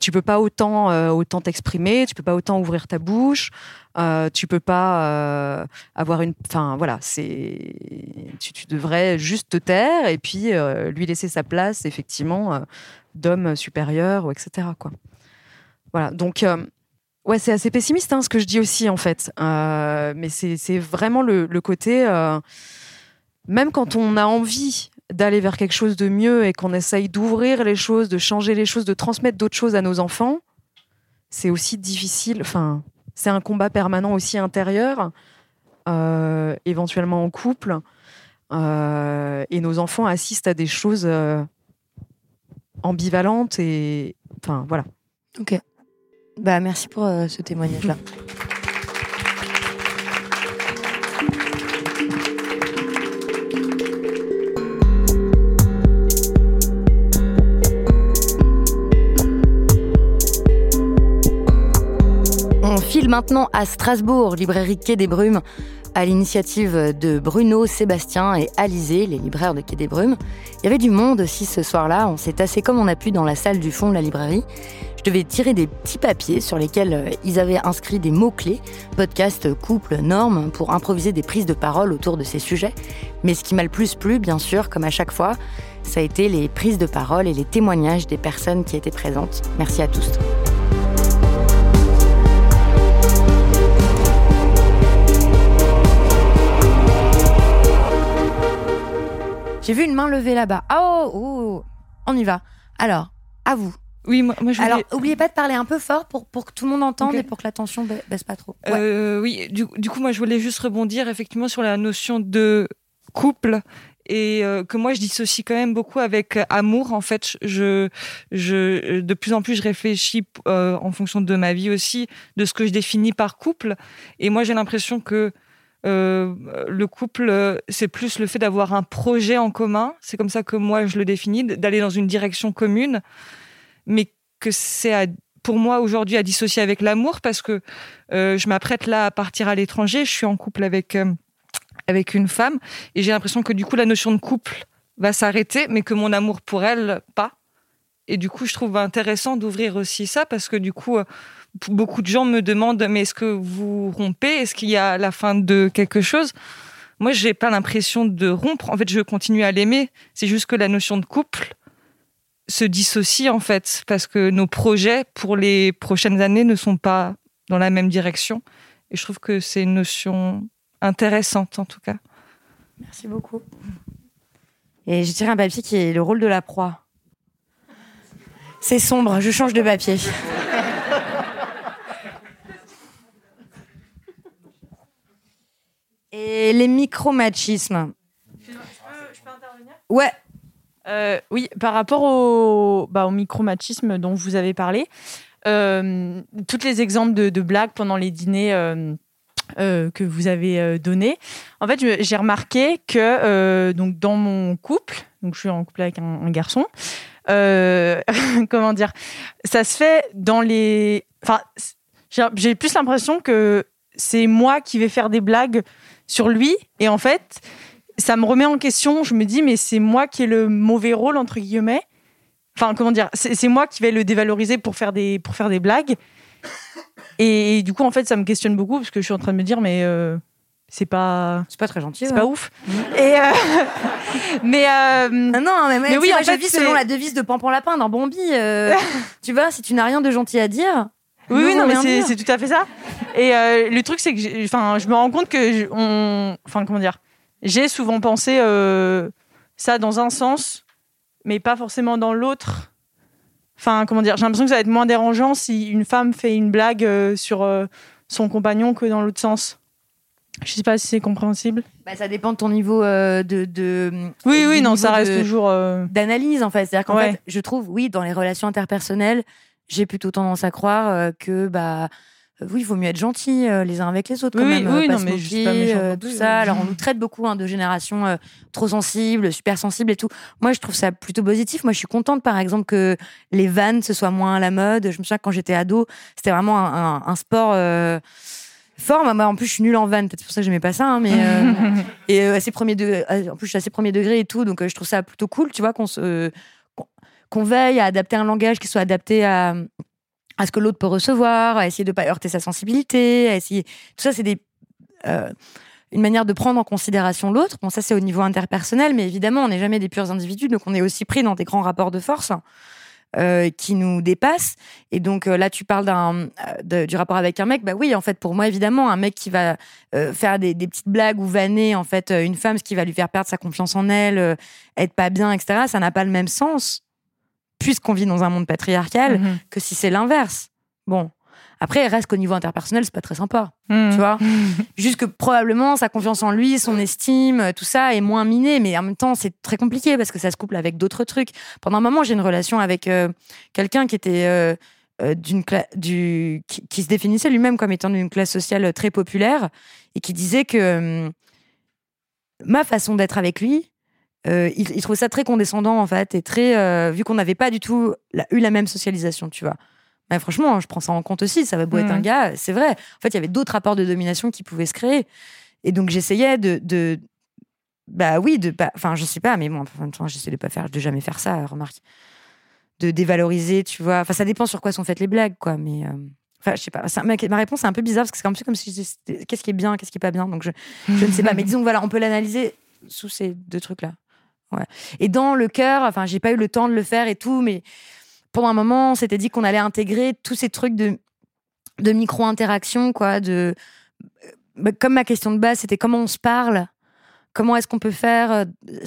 tu peux pas autant autant t'exprimer, tu peux pas autant ouvrir ta bouche. Euh, tu peux pas euh, avoir une. Enfin, voilà, c'est. Tu, devrais juste te taire et puis euh, lui laisser sa place, effectivement, d'homme supérieur, etc. Quoi. Voilà. Donc, ouais, c'est assez pessimiste hein, ce que je dis aussi, en fait. mais c'est vraiment le, côté. même quand on a envie d'aller vers quelque chose de mieux et qu'on essaye d'ouvrir les choses, de changer les choses, de transmettre d'autres choses à nos enfants, c'est aussi difficile. Enfin, c'est un combat permanent aussi intérieur, euh, éventuellement en couple. Euh, et nos enfants assistent à des choses euh, ambivalentes et enfin voilà. Ok. Bah merci pour ce témoignage file maintenant à Strasbourg, librairie Quai des Brumes, à l'initiative de Bruno, Sébastien et Alizé, les libraires de Quai des Brumes. Il y avait du monde aussi ce soir-là, on s'est tassé comme on a pu dans la salle du fond de la librairie. Je devais tirer des petits papiers sur lesquels euh, ils avaient inscrit des mots-clés, podcast, couple, normes, pour improviser des prises de parole autour de ces sujets. Mais ce qui m'a le plus plu, bien sûr, comme à chaque fois, ça a été les prises de parole et les témoignages des personnes qui étaient présentes. Merci à tous. J'ai vu une main levée là-bas. Ah, oh, oh, on y va. Alors, à vous. Oui, moi, je voulais... Alors, oubliez pas de parler un peu fort pour, pour que tout le monde entende et pour que la tension baisse pas trop. Euh, oui, du, coup, moi, je voulais juste rebondir effectivement sur la notion de couple et euh, que moi je dissocie quand même beaucoup avec euh, amour. En fait, je, je, de plus en plus, je réfléchis euh, en fonction de ma vie aussi, de ce que je définis par couple. Et moi, j'ai l'impression que euh, le couple, c'est plus le fait d'avoir un projet en commun. C'est comme ça que moi je le définis, d'aller dans une direction commune, mais que c'est pour moi aujourd'hui à dissocier avec l'amour parce que euh, je m'apprête là à partir à l'étranger. Je suis en couple avec euh, avec une femme et j'ai l'impression que du coup la notion de couple va s'arrêter, mais que mon amour pour elle pas. Et du coup, je trouve intéressant d'ouvrir aussi ça parce que du coup, beaucoup de gens me demandent mais est-ce que vous rompez? Est-ce qu'il y a la fin de quelque chose? Moi, j'ai pas l'impression de rompre. En fait, je continue à l'aimer. C'est juste que la notion de couple se dissocie en fait parce que nos projets pour les prochaines années ne sont pas dans la même direction. Et je trouve que c'est une notion intéressante en tout cas. Merci beaucoup. Et j'ai tiré un papier qui est le rôle de la proie. C'est sombre, je change de papier. Et les micromachismes. Ouais. Euh, oui, par rapport au, bah, au micromachisme dont vous avez parlé, euh, tous les exemples de, de blagues pendant les dîners euh, euh, que vous avez euh, donnés, en fait, je- j'ai remarqué que euh, donc dans mon couple, donc je suis en couple avec un, un garçon, euh, comment dire, ça se fait dans les, enfin, j'ai plus l'impression que c'est moi qui vais faire des blagues sur lui, et en fait, ça me remet en question. Je me dis, mais c'est moi qui ai le mauvais rôle, entre guillemets. Enfin, comment dire C'est moi qui vais le dévaloriser pour faire des, pour faire des blagues. Et, du coup, en fait, ça me questionne beaucoup parce que je suis en train de me dire, mais euh, c'est pas. C'est pas très gentil. C'est ouais. pas ouf. Et. euh, mais. euh, non, mais, mais oui, oui, en je fait, vis c'est- selon la devise de Pampan Lapin dans Bambi. euh, tu vois, si tu n'as rien de gentil à dire. Oui, oui, ne non, mais c'est tout à fait ça. Et euh, le truc, c'est que, enfin, je me rends compte que, on, enfin, comment dire, j'ai souvent pensé euh, ça dans un sens, mais pas forcément dans l'autre. Enfin, comment dire, j'ai l'impression que ça va être moins dérangeant si une femme fait une blague euh, sur euh, son compagnon que dans l'autre sens. Je sais pas si c'est compréhensible. Bah, ça dépend de ton niveau euh, de, de. Oui, oui, non, ça reste de- toujours. euh, D'analyse, en fait. C'est-à-dire qu'en Ouais. fait, je trouve, oui, dans les relations interpersonnelles, j'ai plutôt tendance à croire euh, que, bah. euh, Oui, il vaut mieux être gentil euh, les uns avec les autres, quand Oui, même. oui, pas non, se mais moquer, pas méchante non tout ça. euh. Alors, on nous traite beaucoup hein, de générations euh, trop sensibles, super sensibles et tout. Moi, je trouve ça plutôt positif. Moi, je suis contente, par exemple, que les vannes, ce soit moins à la mode. Je me souviens que quand j'étais ado, c'était vraiment un, un- un sport. euh, Fort, moi, en plus je suis nulle en vanne, peut-être pour ça que j'aimais pas ça, hein, mais euh, et euh, assez premier degré, en plus je suis assez premier degré et tout, donc euh, je trouve ça plutôt cool, tu vois, qu'on se qu'on- veille à adapter un langage qui soit adapté à, à ce que l'autre peut recevoir, à essayer de pas heurter sa sensibilité, à essayer. Tout ça, c'est des euh, une manière de prendre en considération l'autre. Bon, ça c'est au niveau interpersonnel, mais évidemment, on n'est jamais des purs individus, donc on est aussi pris dans des grands rapports de force. euh, qui nous dépassent et donc euh, là tu parles du rapport avec un mec bah oui en fait pour moi évidemment un mec qui va faire des, petites blagues ou vanner en fait une femme ce qui va lui faire perdre sa confiance en elle être pas bien etc ça n'a pas le même sens puisqu'on vit dans un monde patriarcal Mhm. que si c'est l'inverse bon après il reste qu'au niveau interpersonnel c'est pas très sympa Mhm. tu vois juste que probablement sa confiance en lui son estime euh, tout ça est moins minée mais en même temps c'est très compliqué parce que ça se couple avec d'autres trucs pendant un moment j'ai une relation avec euh, quelqu'un qui était euh, euh, d'une du qui, qui se définissait lui-même comme étant d'une classe sociale très populaire et qui disait que hum, ma façon d'être avec lui euh, il, il trouvait ça très condescendant en fait et très euh, vu qu'on n'avait pas du tout la- eu la même socialisation tu vois mais franchement je prends ça en compte aussi ça va beau être un gars c'est vrai en fait il y avait d'autres rapports de domination qui pouvaient se créer et donc j'essayais de, de bah oui de pas enfin je sais pas mais bon en même temps j'essaie de pas faire de jamais faire ça remarque de dévaloriser tu vois enfin ça dépend sur quoi sont faites les blagues quoi mais euh, Enfin, je sais pas. Ma, ma réponse est un peu bizarre parce que c'est un peu comme si je disais, c'était- qu'est-ce qui est bien, qu'est-ce qui est pas bien. Donc je, je ne sais pas. Mais disons que voilà, on peut l'analyser sous ces deux trucs-là. Et dans le cœur, enfin, j'ai pas eu le temps de le faire et tout, mais pendant un moment, on s'était dit qu'on allait intégrer tous ces trucs de, de micro-interaction, quoi. De, bah, comme ma question de base, c'était comment on se parle. Comment est-ce qu'on peut faire euh,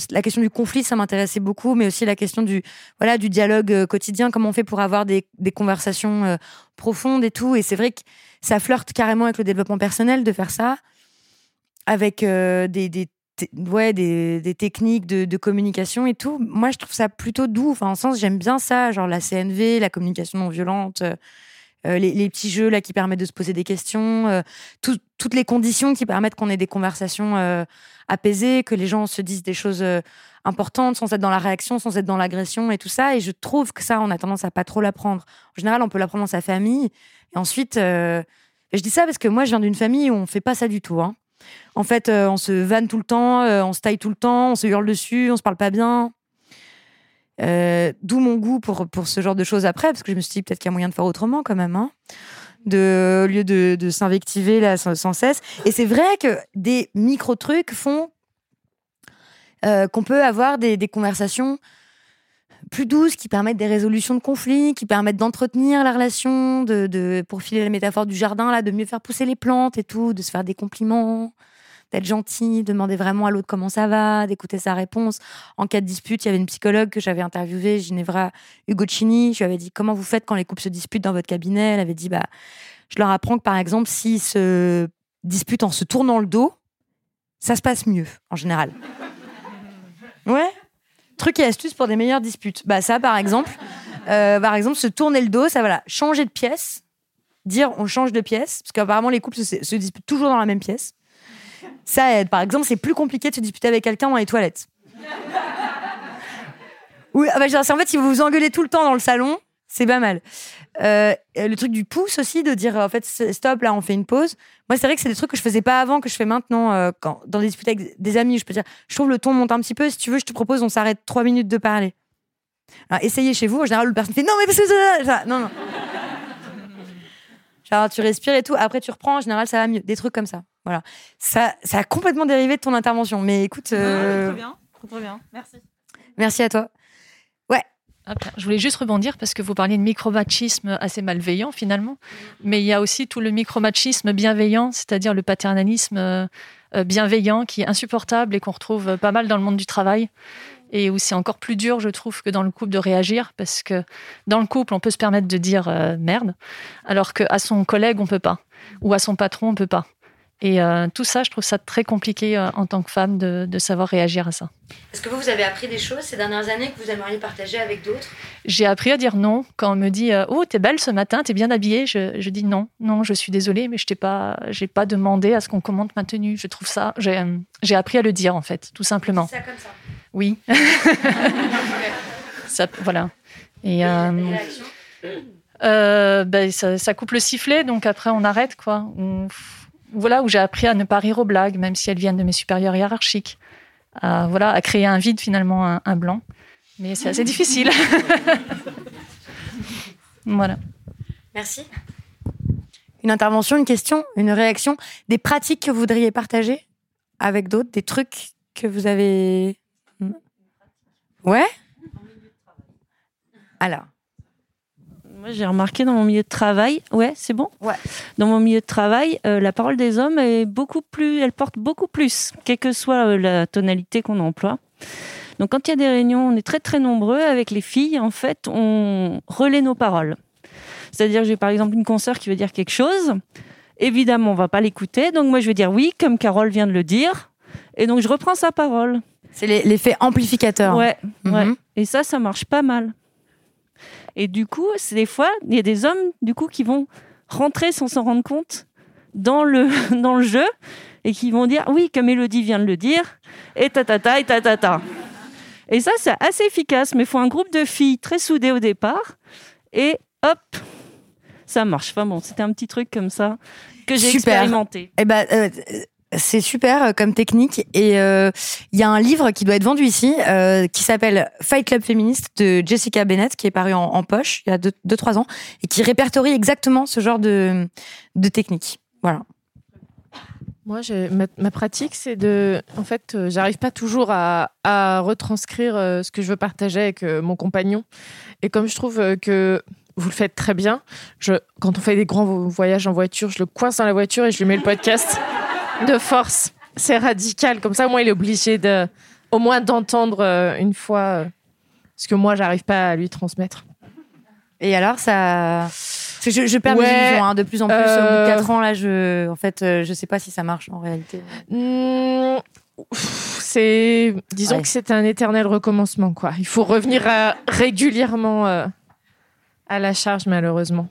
La question du conflit, ça m'intéressait beaucoup, mais aussi la question du voilà du dialogue euh, quotidien. Comment on fait pour avoir des, des conversations euh, profondes et tout. Et c'est vrai que ça flirte carrément avec le développement personnel de faire ça, avec euh, des, ouais, des, des techniques de, de communication et tout. Moi, je trouve ça plutôt doux. Enfin, en sens, j'aime bien ça, genre la CNV, la communication non violente, euh, euh, les, les petits jeux là qui permettent de se poser des questions, euh, tout- toutes les conditions qui permettent qu'on ait des conversations apaisées, que les gens se disent des choses importantes sans être dans la réaction, sans être dans l'agression et tout ça. Et je trouve que ça, on a tendance à pas trop l'apprendre. En général, on peut l'apprendre dans sa famille. Et ensuite, je dis ça parce que moi, je viens d'une famille où on fait pas ça du tout. hein. En fait, euh, on se vanne tout le temps, euh, on se taille tout le temps, on se hurle dessus, on se parle pas bien. Euh, D'où mon goût pour, pour ce genre de choses après, parce que je me suis dit peut-être qu'il y a moyen de faire autrement quand même, hein, de, au lieu de, de s'invectiver là sans, sans cesse. Et c'est vrai que des micro-trucs font qu'on peut avoir des, des conversations plus douces, qui permettent des résolutions de conflits, qui permettent d'entretenir la relation, de, de, pour filer la métaphore du jardin, là, de mieux faire pousser les plantes et tout, de se faire des compliments, d'être gentil, de demander vraiment à l'autre comment ça va, d'écouter sa réponse. En cas de dispute, il y avait une psychologue que j'avais interviewée, Ginevra Ugocini. Je lui avais dit comment vous faites quand les couples se disputent dans votre cabinet? Elle avait dit bah, je leur apprends que par exemple, s'ils se disputent en se tournant le dos, ça se passe mieux en général. Ouais. Truc et astuce pour des meilleures disputes. Bah ça, par exemple, euh, par exemple, se tourner le dos, ça voilà, changer de pièce, dire on change de pièce, parce qu'apparemment les couples se, disputent toujours dans la même pièce. Ça aide. Par exemple, c'est plus compliqué de se disputer avec quelqu'un dans les toilettes. Oui, ah bah, en fait, si vous vous engueulez tout le temps dans le salon, c'est pas mal. Euh, le truc du pouce aussi, de dire en fait stop, là on fait une pause. Moi, c'est vrai que c'est des trucs que je faisais pas avant, que je fais maintenant euh, quand, dans des disputes avec des amis. Je peux dire, je trouve le ton monte un petit peu. Si tu veux, je te propose, on s'arrête trois minutes de parler. Alors, essayez chez vous. En général, le personne fait non, mais parce que non, non. Genre, tu respires et tout. Après, tu reprends. En général, ça va mieux. Des trucs comme ça. Voilà. Ça, ça a complètement dérivé de ton intervention. Mais écoute. euh, Très bien, très bien. Merci. Merci à toi. Je voulais juste rebondir parce que vous parliez de micromachisme assez malveillant finalement, mais il y a aussi tout le micromachisme bienveillant, c'est-à-dire le paternalisme euh, euh, bienveillant qui est insupportable et qu'on retrouve euh, pas mal dans le monde du travail. Et où c'est encore plus dur, je trouve, que dans le couple de réagir parce que dans le couple, on peut se permettre de dire merde, alors qu'à son collègue, on peut pas. Ou à son patron, on peut pas. Et euh, tout ça, je trouve ça très compliqué euh, en tant que femme de, de savoir réagir à ça. Est-ce que vous, vous avez appris des choses ces dernières années que vous aimeriez partager avec d'autres? J'ai appris à dire non quand on me dit euh, oh t'es belle ce matin, t'es bien habillée. Je, je dis non, non, je suis désolée, mais je t'ai pas, j'ai pas demandé à ce qu'on commente ma tenue. Je trouve ça, j'ai, euh, appris à le dire en fait, tout simplement. ça comme ça. Oui. ça, voilà. Et euh, ben, ça, ça coupe le sifflet, donc après on arrête quoi. On- voilà où j'ai appris à ne pas rire aux blagues, même si elles viennent de mes supérieurs hiérarchiques. Voilà, à créer un vide finalement, un, un blanc. Mais c'est assez difficile. voilà. Merci. Une intervention, une question, une réaction, des pratiques que vous voudriez partager avec d'autres, des trucs que vous avez. Ouais? Alors. Moi, j'ai remarqué dans mon milieu de travail, ouais, c'est bon? Ouais. Dans mon milieu de travail, euh, la parole des hommes est beaucoup plus, elle porte beaucoup plus, quelle que soit euh, la tonalité qu'on emploie. Donc, quand il y a des réunions, on est très très nombreux avec les filles. En fait, on relaie nos paroles. C'est-à-dire, j'ai par exemple une consoeur qui veut dire quelque chose. Évidemment, on va pas l'écouter. Donc, moi, je vais dire oui, comme Carole vient de le dire. Et donc, je reprends sa parole. C'est l'effet amplificateur. Ouais, ouais. Mhm. Et ça, ça marche pas mal. Et du coup, c'est des fois, il y a des hommes du coup qui vont rentrer sans s'en rendre compte dans le, dans le jeu et qui vont dire oui, comme Elodie vient de le dire, et ta ta ta et ta ta ta. Et ça, c'est assez efficace, mais il faut un groupe de filles très soudées au départ et hop, ça marche. Enfin bon, c'était un petit truc comme ça que j'ai expérimenté. Eh ben, euh, c'est super euh, comme technique. Et euh, il y a un livre qui doit être vendu ici, euh, qui s'appelle Fight Club féministe de Jessica Bennett, qui est paru en, poche il y a 2-3 ans, et qui répertorie exactement ce genre de, de technique. Voilà. Moi, ma, ma pratique, c'est de. En fait, j'arrive pas toujours à, retranscrire ce que je veux partager avec mon compagnon. Et comme je trouve que vous le faites très bien, je, quand on fait des grands vo- voyages en voiture, je le coince dans la voiture et je lui mets le podcast de force. C'est radical. Comme ça, au moins, il est obligé de, au moins d'entendre euh, une fois euh, ce que moi, j'arrive pas à lui transmettre. Et alors, ça. Je, je perds mes illusions hein, de plus en plus. Au bout de euh, 4 ans, là, je, en fait, euh, je sais pas si ça marche en réalité. Mmh, c'est disons Ouais. que c'est un éternel recommencement quoi. Il faut revenir à- régulièrement euh, à la charge malheureusement.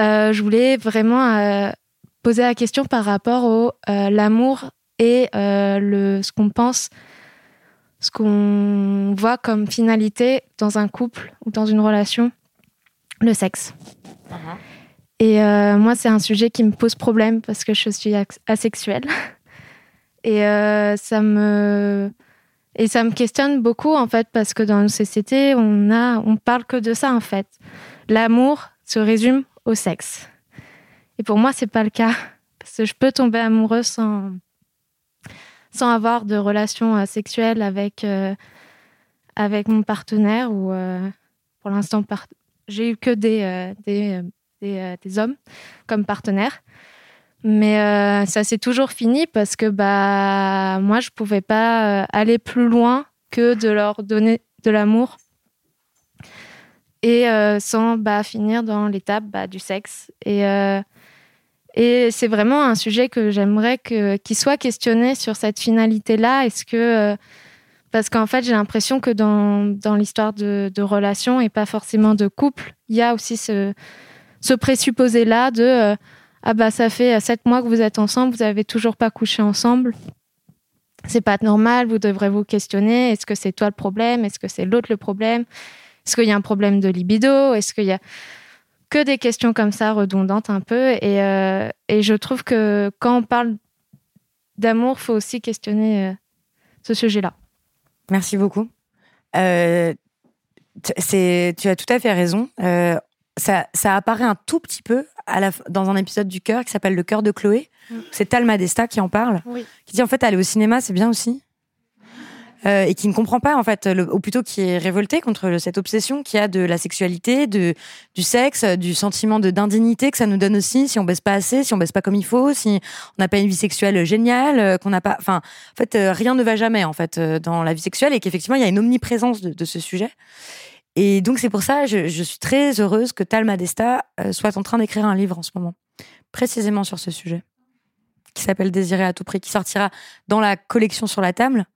Euh, je voulais vraiment poser la question par rapport au euh, l'amour et euh, le ce qu'on pense, ce qu'on voit comme finalité dans un couple ou dans une relation, le sexe. Et euh, moi, c'est un sujet qui me pose problème parce que je suis asexuelle. Et ça me et ça me questionne beaucoup en fait parce que dans nos sociétés, on a on parle que de ça en fait. L'amour se résume au sexe. Et pour moi, c'est pas le cas parce que je peux tomber amoureuse sans sans avoir de relation euh, sexuelle avec euh, avec mon partenaire ou euh, pour l'instant j'ai eu que des des, des, des hommes comme partenaires. Mais ça s'est toujours fini parce que bah moi je pouvais pas aller plus loin que de leur donner de l'amour et sans bah, finir dans l'étape bah, du sexe. Et, et c'est vraiment un sujet que j'aimerais qu'il soit questionné sur cette finalité-là. Est-ce que. euh, parce qu'en fait, j'ai l'impression que dans, dans l'histoire de, de relations et pas forcément de couple, il y a aussi ce, ce présupposé-là de. euh, ah bah ça fait euh, sept mois que vous êtes ensemble, vous avez toujours pas couché ensemble. C'est pas normal, vous devrez vous questionner. Est-ce que c'est toi le problème? Est-ce que c'est l'autre le problème? Est-ce qu'il y a un problème de libido? Est-ce qu'il y a que des questions comme ça redondantes un peu et, euh, et je trouve que quand on parle d'amour, faut aussi questionner euh, ce sujet-là. Merci beaucoup. Euh, c'est, tu as tout à fait raison. Ça, ça apparaît un tout petit peu à la, dans un épisode du cœur qui s'appelle Le cœur de Chloé. Mm. C'est Talma Desta qui en parle, Oui. qui dit en fait aller au cinéma c'est bien aussi. Euh, et qui ne comprend pas en fait, ou plutôt qui est révolté contre cette obsession qu'il y a de la sexualité, de du sexe, du sentiment de d'indignité que ça nous donne aussi si on baisse pas assez, si on baisse pas comme il faut, si on n'a pas une vie sexuelle géniale, euh, qu'on n'a pas, enfin, en fait, euh, rien ne va jamais en fait dans la vie sexuelle et qu'effectivement il y a une omniprésence de, ce sujet. Et donc c'est pour ça, je, je suis très heureuse que Tal Madesta euh, soit en train d'écrire un livre en ce moment, précisément sur ce sujet, qui s'appelle Désirer à tout prix, qui sortira dans la collection sur la table.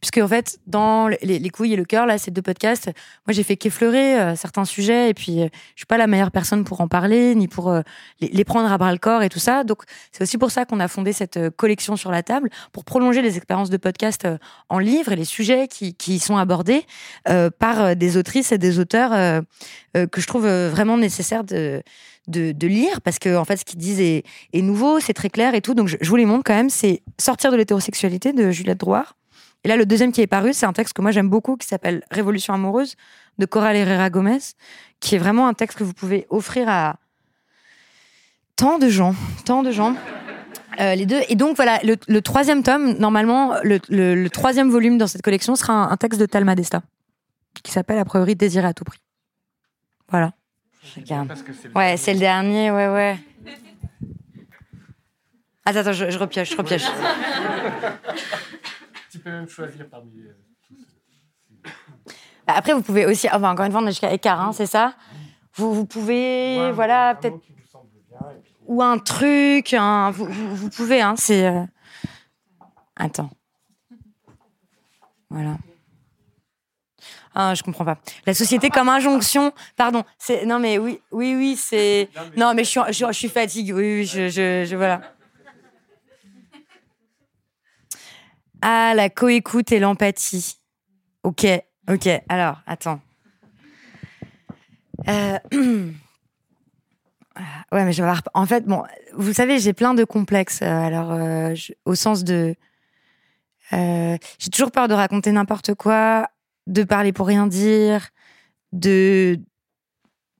Puisque en fait, dans les, les couilles et le cœur, là, ces deux podcasts, moi j'ai fait qu'effleurer euh, certains sujets et puis euh, je suis pas la meilleure personne pour en parler ni pour euh, les, prendre à bras le corps et tout ça. Donc c'est aussi pour ça qu'on a fondé cette euh, collection sur la table pour prolonger les expériences de podcast euh, en livre et les sujets qui, y sont abordés par des autrices et des auteurs que je trouve vraiment nécessaire de, lire parce que en fait ce qu'ils disent est, est nouveau, c'est très clair et tout. Donc je, je vous les montre quand même. C'est Sortir de l'hétérosexualité de Juliette Drouard. Et là, le deuxième qui est paru, c'est un texte que moi j'aime beaucoup qui s'appelle Révolution amoureuse de Coral Herrera Gomez, qui est vraiment un texte que vous pouvez offrir à tant de gens, tant de gens. Euh, les deux. Et donc voilà, le, le troisième tome, normalement, le, le- le troisième volume dans cette collection sera un, un texte de Talma Desta, qui s'appelle a priori Désiré à tout prix. Voilà. Ouais, c'est le dernier, ouais, ouais. Attends, attends, je, je repioche, je repioche. Peux même choisir parmi. euh, Bah, Après, vous pouvez aussi, enfin, encore une fois, on est jusqu'à écart, hein, c'est ça? Vous, vous pouvez, voilà, peut-être. Ou un truc, un, vous, vous, vous pouvez, hein, c'est. euh, Attends. Voilà. Ah, je comprends pas. La société comme injonction, pardon. C'est non mais oui, oui, oui, c'est non mais je suis, je, je suis fatiguée. Oui, oui, je, je, je- voilà. Ah, la coécoute et l'empathie. Ok, ok. Alors, attends. Euh, Ouais, mais je vais avoir... En fait, bon, vous savez, j'ai plein de complexes. euh, Alors, euh, au sens de... j'ai toujours peur de raconter n'importe quoi, de parler pour rien dire, de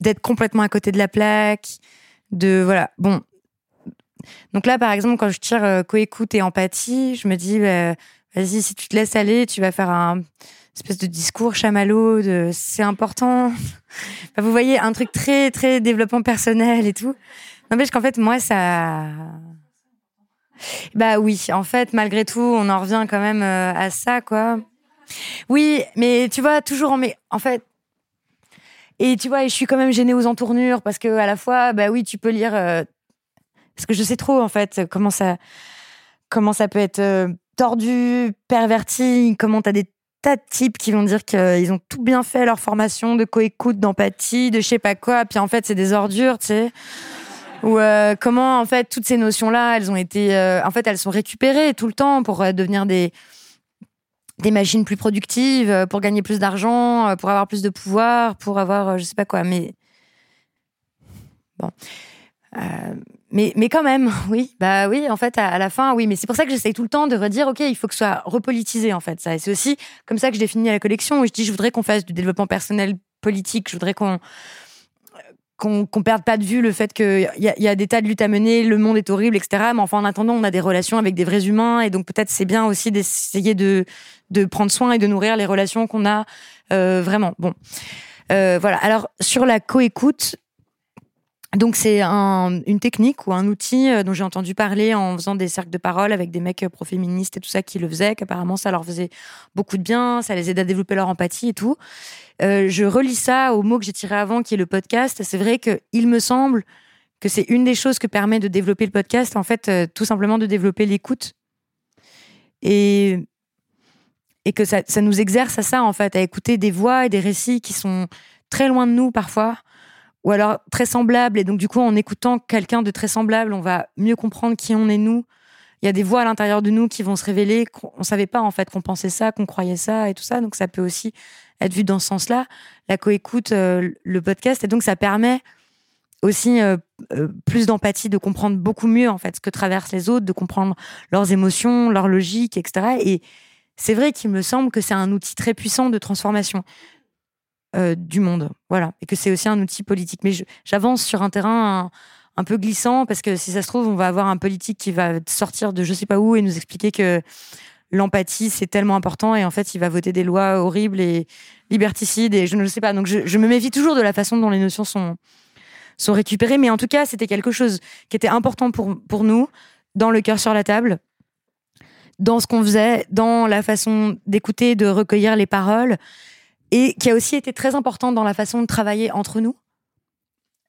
d'être complètement à côté de la plaque, de voilà. Bon, donc là, par exemple, quand je tire euh, coécoute et empathie, je me dis, bah, vas-y, si tu te laisses aller, tu vas faire un espèce de discours chamallow, de c'est important. Enfin, vous voyez, un truc très, très développement personnel et tout. N'empêche qu'en fait, moi, ça. Bah oui, en fait, malgré tout, on en revient quand même euh, à ça, quoi. Oui, mais tu vois, toujours en. Mais en fait. Et tu vois, je suis quand même gênée aux entournures parce que à la fois, bah oui, tu peux lire. euh, parce que je sais trop, en fait, comment ça comment ça peut être euh, tordu, perverti, comment t'as des tas de types qui vont dire qu'ils ont tout bien fait leur formation de coécoute, d'empathie, de je sais pas quoi, puis en fait c'est des ordures, tu sais. Ou euh, comment en fait toutes ces notions-là, elles ont été, euh, en fait elles sont récupérées tout le temps pour devenir des des machines plus productives, pour gagner plus d'argent, pour avoir plus de pouvoir, pour avoir je sais pas quoi. Mais bon. Euh, mais, mais quand même, oui, bah oui, en fait, à, la fin, oui, mais c'est pour ça que j'essaye tout le temps de redire, ok, il faut que ce soit repolitisé, en fait, ça. Et c'est aussi comme ça que je définis la collection, où je dis, je voudrais qu'on fasse du développement personnel politique, je voudrais qu'on qu'on qu'on perde pas de vue le fait qu'il y, a- y a des tas de luttes à mener, le monde est horrible, etc. Mais enfin, en attendant, on a des relations avec des vrais humains, et donc peut-être c'est bien aussi d'essayer de, de prendre soin et de nourrir les relations qu'on a euh, vraiment. Bon, Euh, voilà. Alors sur la coécoute, donc c'est un- une technique ou un outil euh, dont j'ai entendu parler en faisant des cercles de parole avec des mecs euh, pro-féministes et tout ça qui le faisaient, qu'apparemment ça leur faisait beaucoup de bien, ça les aidait à développer leur empathie et tout. Euh, je relis ça au mot que j'ai tiré avant, qui est le podcast. C'est vrai que il me semble que c'est une des choses que permet de développer le podcast, en fait, tout simplement de développer l'écoute. Et, et que ça nous exerce à ça, en fait, à écouter des voix et des récits qui sont très loin de nous parfois, ou alors très semblables. Et donc, du coup, en écoutant quelqu'un de très semblable, on va mieux comprendre qui on est nous. Il y a des voix à l'intérieur de nous qui vont se révéler. On savait pas, en fait, qu'on pensait ça, qu'on croyait ça et tout ça. Donc, ça peut aussi être vu dans ce sens-là. La coécoute, euh, le podcast. Et donc, ça permet aussi euh, euh, plus d'empathie, de comprendre beaucoup mieux, en fait, ce que traversent les autres, de comprendre leurs émotions, leur logique, etc. Et c'est vrai qu'il me semble que c'est un outil très puissant de transformation euh, du monde. Voilà. Et que c'est aussi un outil politique. Mais j'avance sur un terrain un, un peu glissant parce que si ça se trouve, on va avoir un politique qui va sortir de je sais pas où et nous expliquer que l'empathie, c'est tellement important et en fait, il va voter des lois horribles et liberticides et je ne sais pas. Donc, je, je me méfie toujours de la façon dont les notions sont, sont récupérées. Mais en tout cas, c'était quelque chose qui était important pour, pour nous dans le cœur sur la table dans ce qu'on faisait, dans la façon d'écouter, de recueillir les paroles, et qui a aussi été très important dans la façon de travailler entre nous,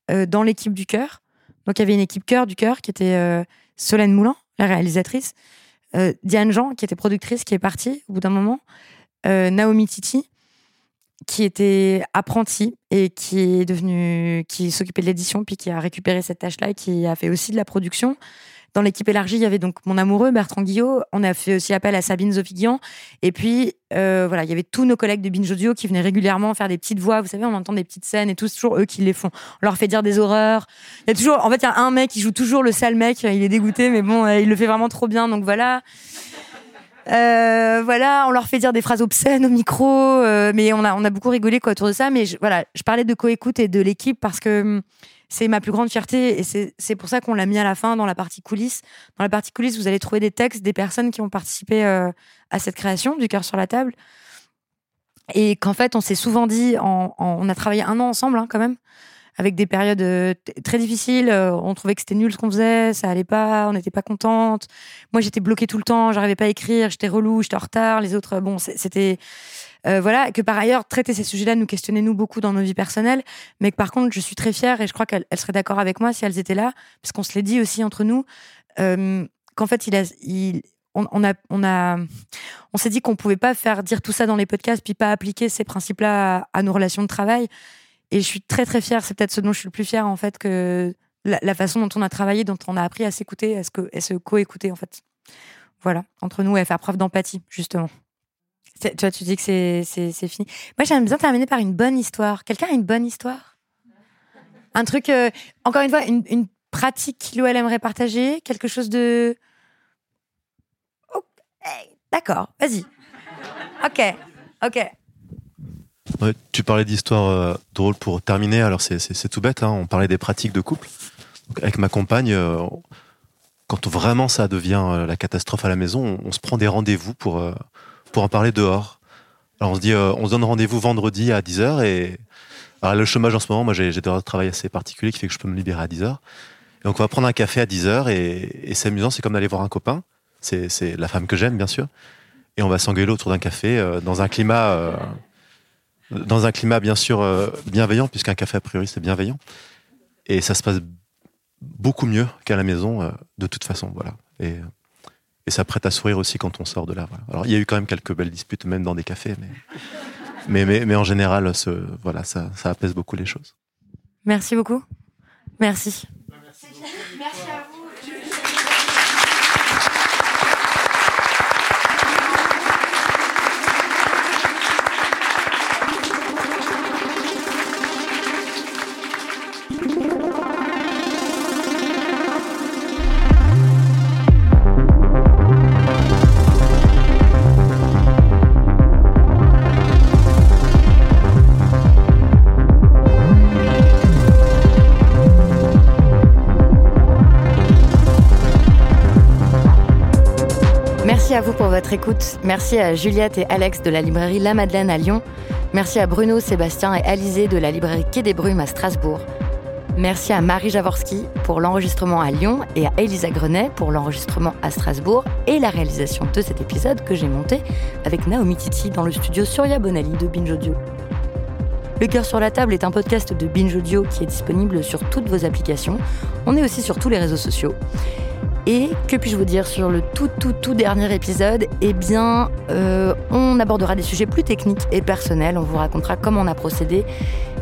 euh, dans l'équipe du cœur. Donc il y avait une équipe cœur du cœur qui était euh, Solène Moulin, la réalisatrice, euh, Diane Jean, qui était productrice, qui est partie au bout d'un moment, Naomi Titi, qui était apprentie et qui est devenue, qui s'occupait de l'édition, puis qui a récupéré cette tâche-là et qui a fait aussi de la production. Dans l'équipe élargie, il y avait donc mon amoureux Bertrand Guillot. On a fait aussi appel à Sabine Zofigian. Et puis, euh, voilà, il y avait tous nos collègues de Binge Audio qui venaient régulièrement faire des petites voix. Vous savez, on entend des petites scènes et tout. C'est toujours eux qui les font. On leur fait dire des horreurs. Il y a toujours, en fait, il y a un mec qui joue toujours le sale mec. Il est dégoûté, mais bon, euh, il le fait vraiment trop bien. Donc voilà. Euh, voilà, on leur fait dire des phrases obscènes au micro, mais on a, on a beaucoup rigolé autour de ça. Mais voilà, je parlais de coécoute et de l'équipe parce que hum, c'est ma plus grande fierté et c'est pour ça qu'on l'a mis à la fin dans la partie coulisses. Dans la partie coulisses, vous allez trouver des textes des personnes qui ont participé euh, à cette création du cœur sur la table. Et qu'en fait, on s'est souvent dit, en, en- on a travaillé un an ensemble hein, quand même, avec des périodes euh, très difficiles. euh, on trouvait que c'était nul ce qu'on faisait, ça allait pas, on n'était pas contente. Moi, j'étais bloquée tout le temps, j'arrivais pas à écrire, j'étais relou, j'étais en retard. Les autres, bon, c'était euh, voilà. Que par ailleurs, traiter ces sujets-là nous questionnait nous beaucoup dans nos vies personnelles, mais que par contre, je suis très fière et je crois qu'elle elle serait d'accord avec moi si elles étaient là, parce qu'on se l'est dit aussi entre nous, euh, qu'en fait, il a, il, on, a, on a, on s'est dit qu'on pouvait pas faire dire tout ça dans les podcasts puis pas appliquer ces principes-là à, nos relations de travail. Et je suis très très fière. C'est peut-être ce dont je suis le plus fière en fait que la, la façon dont on a travaillé, dont on a appris à s'écouter, à se co-écouter en fait. Voilà, entre nous et à faire preuve d'empathie justement. Tu vois, tu dis que c'est c'est- fini. Moi, j'aime bien terminer par une bonne histoire. Quelqu'un a une bonne histoire? Un truc, euh, encore une fois, une, une pratique qu'il ou elle aimerait partager, quelque chose de. D'accord, vas-y. Ok, ok. Tu parlais d'histoires euh, drôles pour terminer. Alors, c'est- tout bête. hein. On parlait des pratiques de couple. Avec ma compagne, euh, quand vraiment ça devient euh, la catastrophe à la maison, on, se prend des rendez-vous pour, pour en parler dehors. Alors, on se dit, euh, on se donne rendez-vous vendredi à 10h. Et alors, le chômage en ce moment, moi, j'ai de travail assez particuliers qui fait que je peux me libérer à 10h. Et donc, on va prendre un café à 10h. Et, c'est amusant, c'est comme d'aller voir un copain. C'est la femme que j'aime, bien sûr. Et on va s'engueuler autour d'un café euh, dans un climat. euh, dans un climat bien sûr bienveillant, puisqu'un café a priori c'est bienveillant. Et ça se passe beaucoup mieux qu'à la maison, de toute façon. Voilà. Et, et ça prête à sourire aussi quand on sort de là. voilà. Alors il y a eu quand même quelques belles disputes, même dans des cafés, mais, mais, mais, mais en général, ce, voilà, ça, ça apaise beaucoup les choses. Merci beaucoup. Merci. Merci à vous. Merci à Juliette et Alex de la librairie La Madeleine à Lyon. Merci à Bruno, Sébastien et Alizé de la librairie Quai des Brumes à Strasbourg. Merci à Marie Jaworski pour l'enregistrement à Lyon et à Elisa Grenet pour l'enregistrement à Strasbourg et la réalisation de cet épisode que j'ai monté avec Naomi Titi dans le studio Surya Bonali de Binge Audio. Le cœur sur la table est un podcast de Binge Audio qui est disponible sur toutes vos applications. On est aussi sur tous les réseaux sociaux. Et que puis-je vous dire sur le tout tout tout dernier épisode? Eh bien, euh, on abordera des sujets plus techniques et personnels. On vous racontera comment on a procédé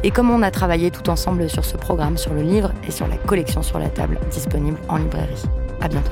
et comment on a travaillé tout ensemble sur ce programme, sur le livre et sur la collection sur la table disponible en librairie. À bientôt.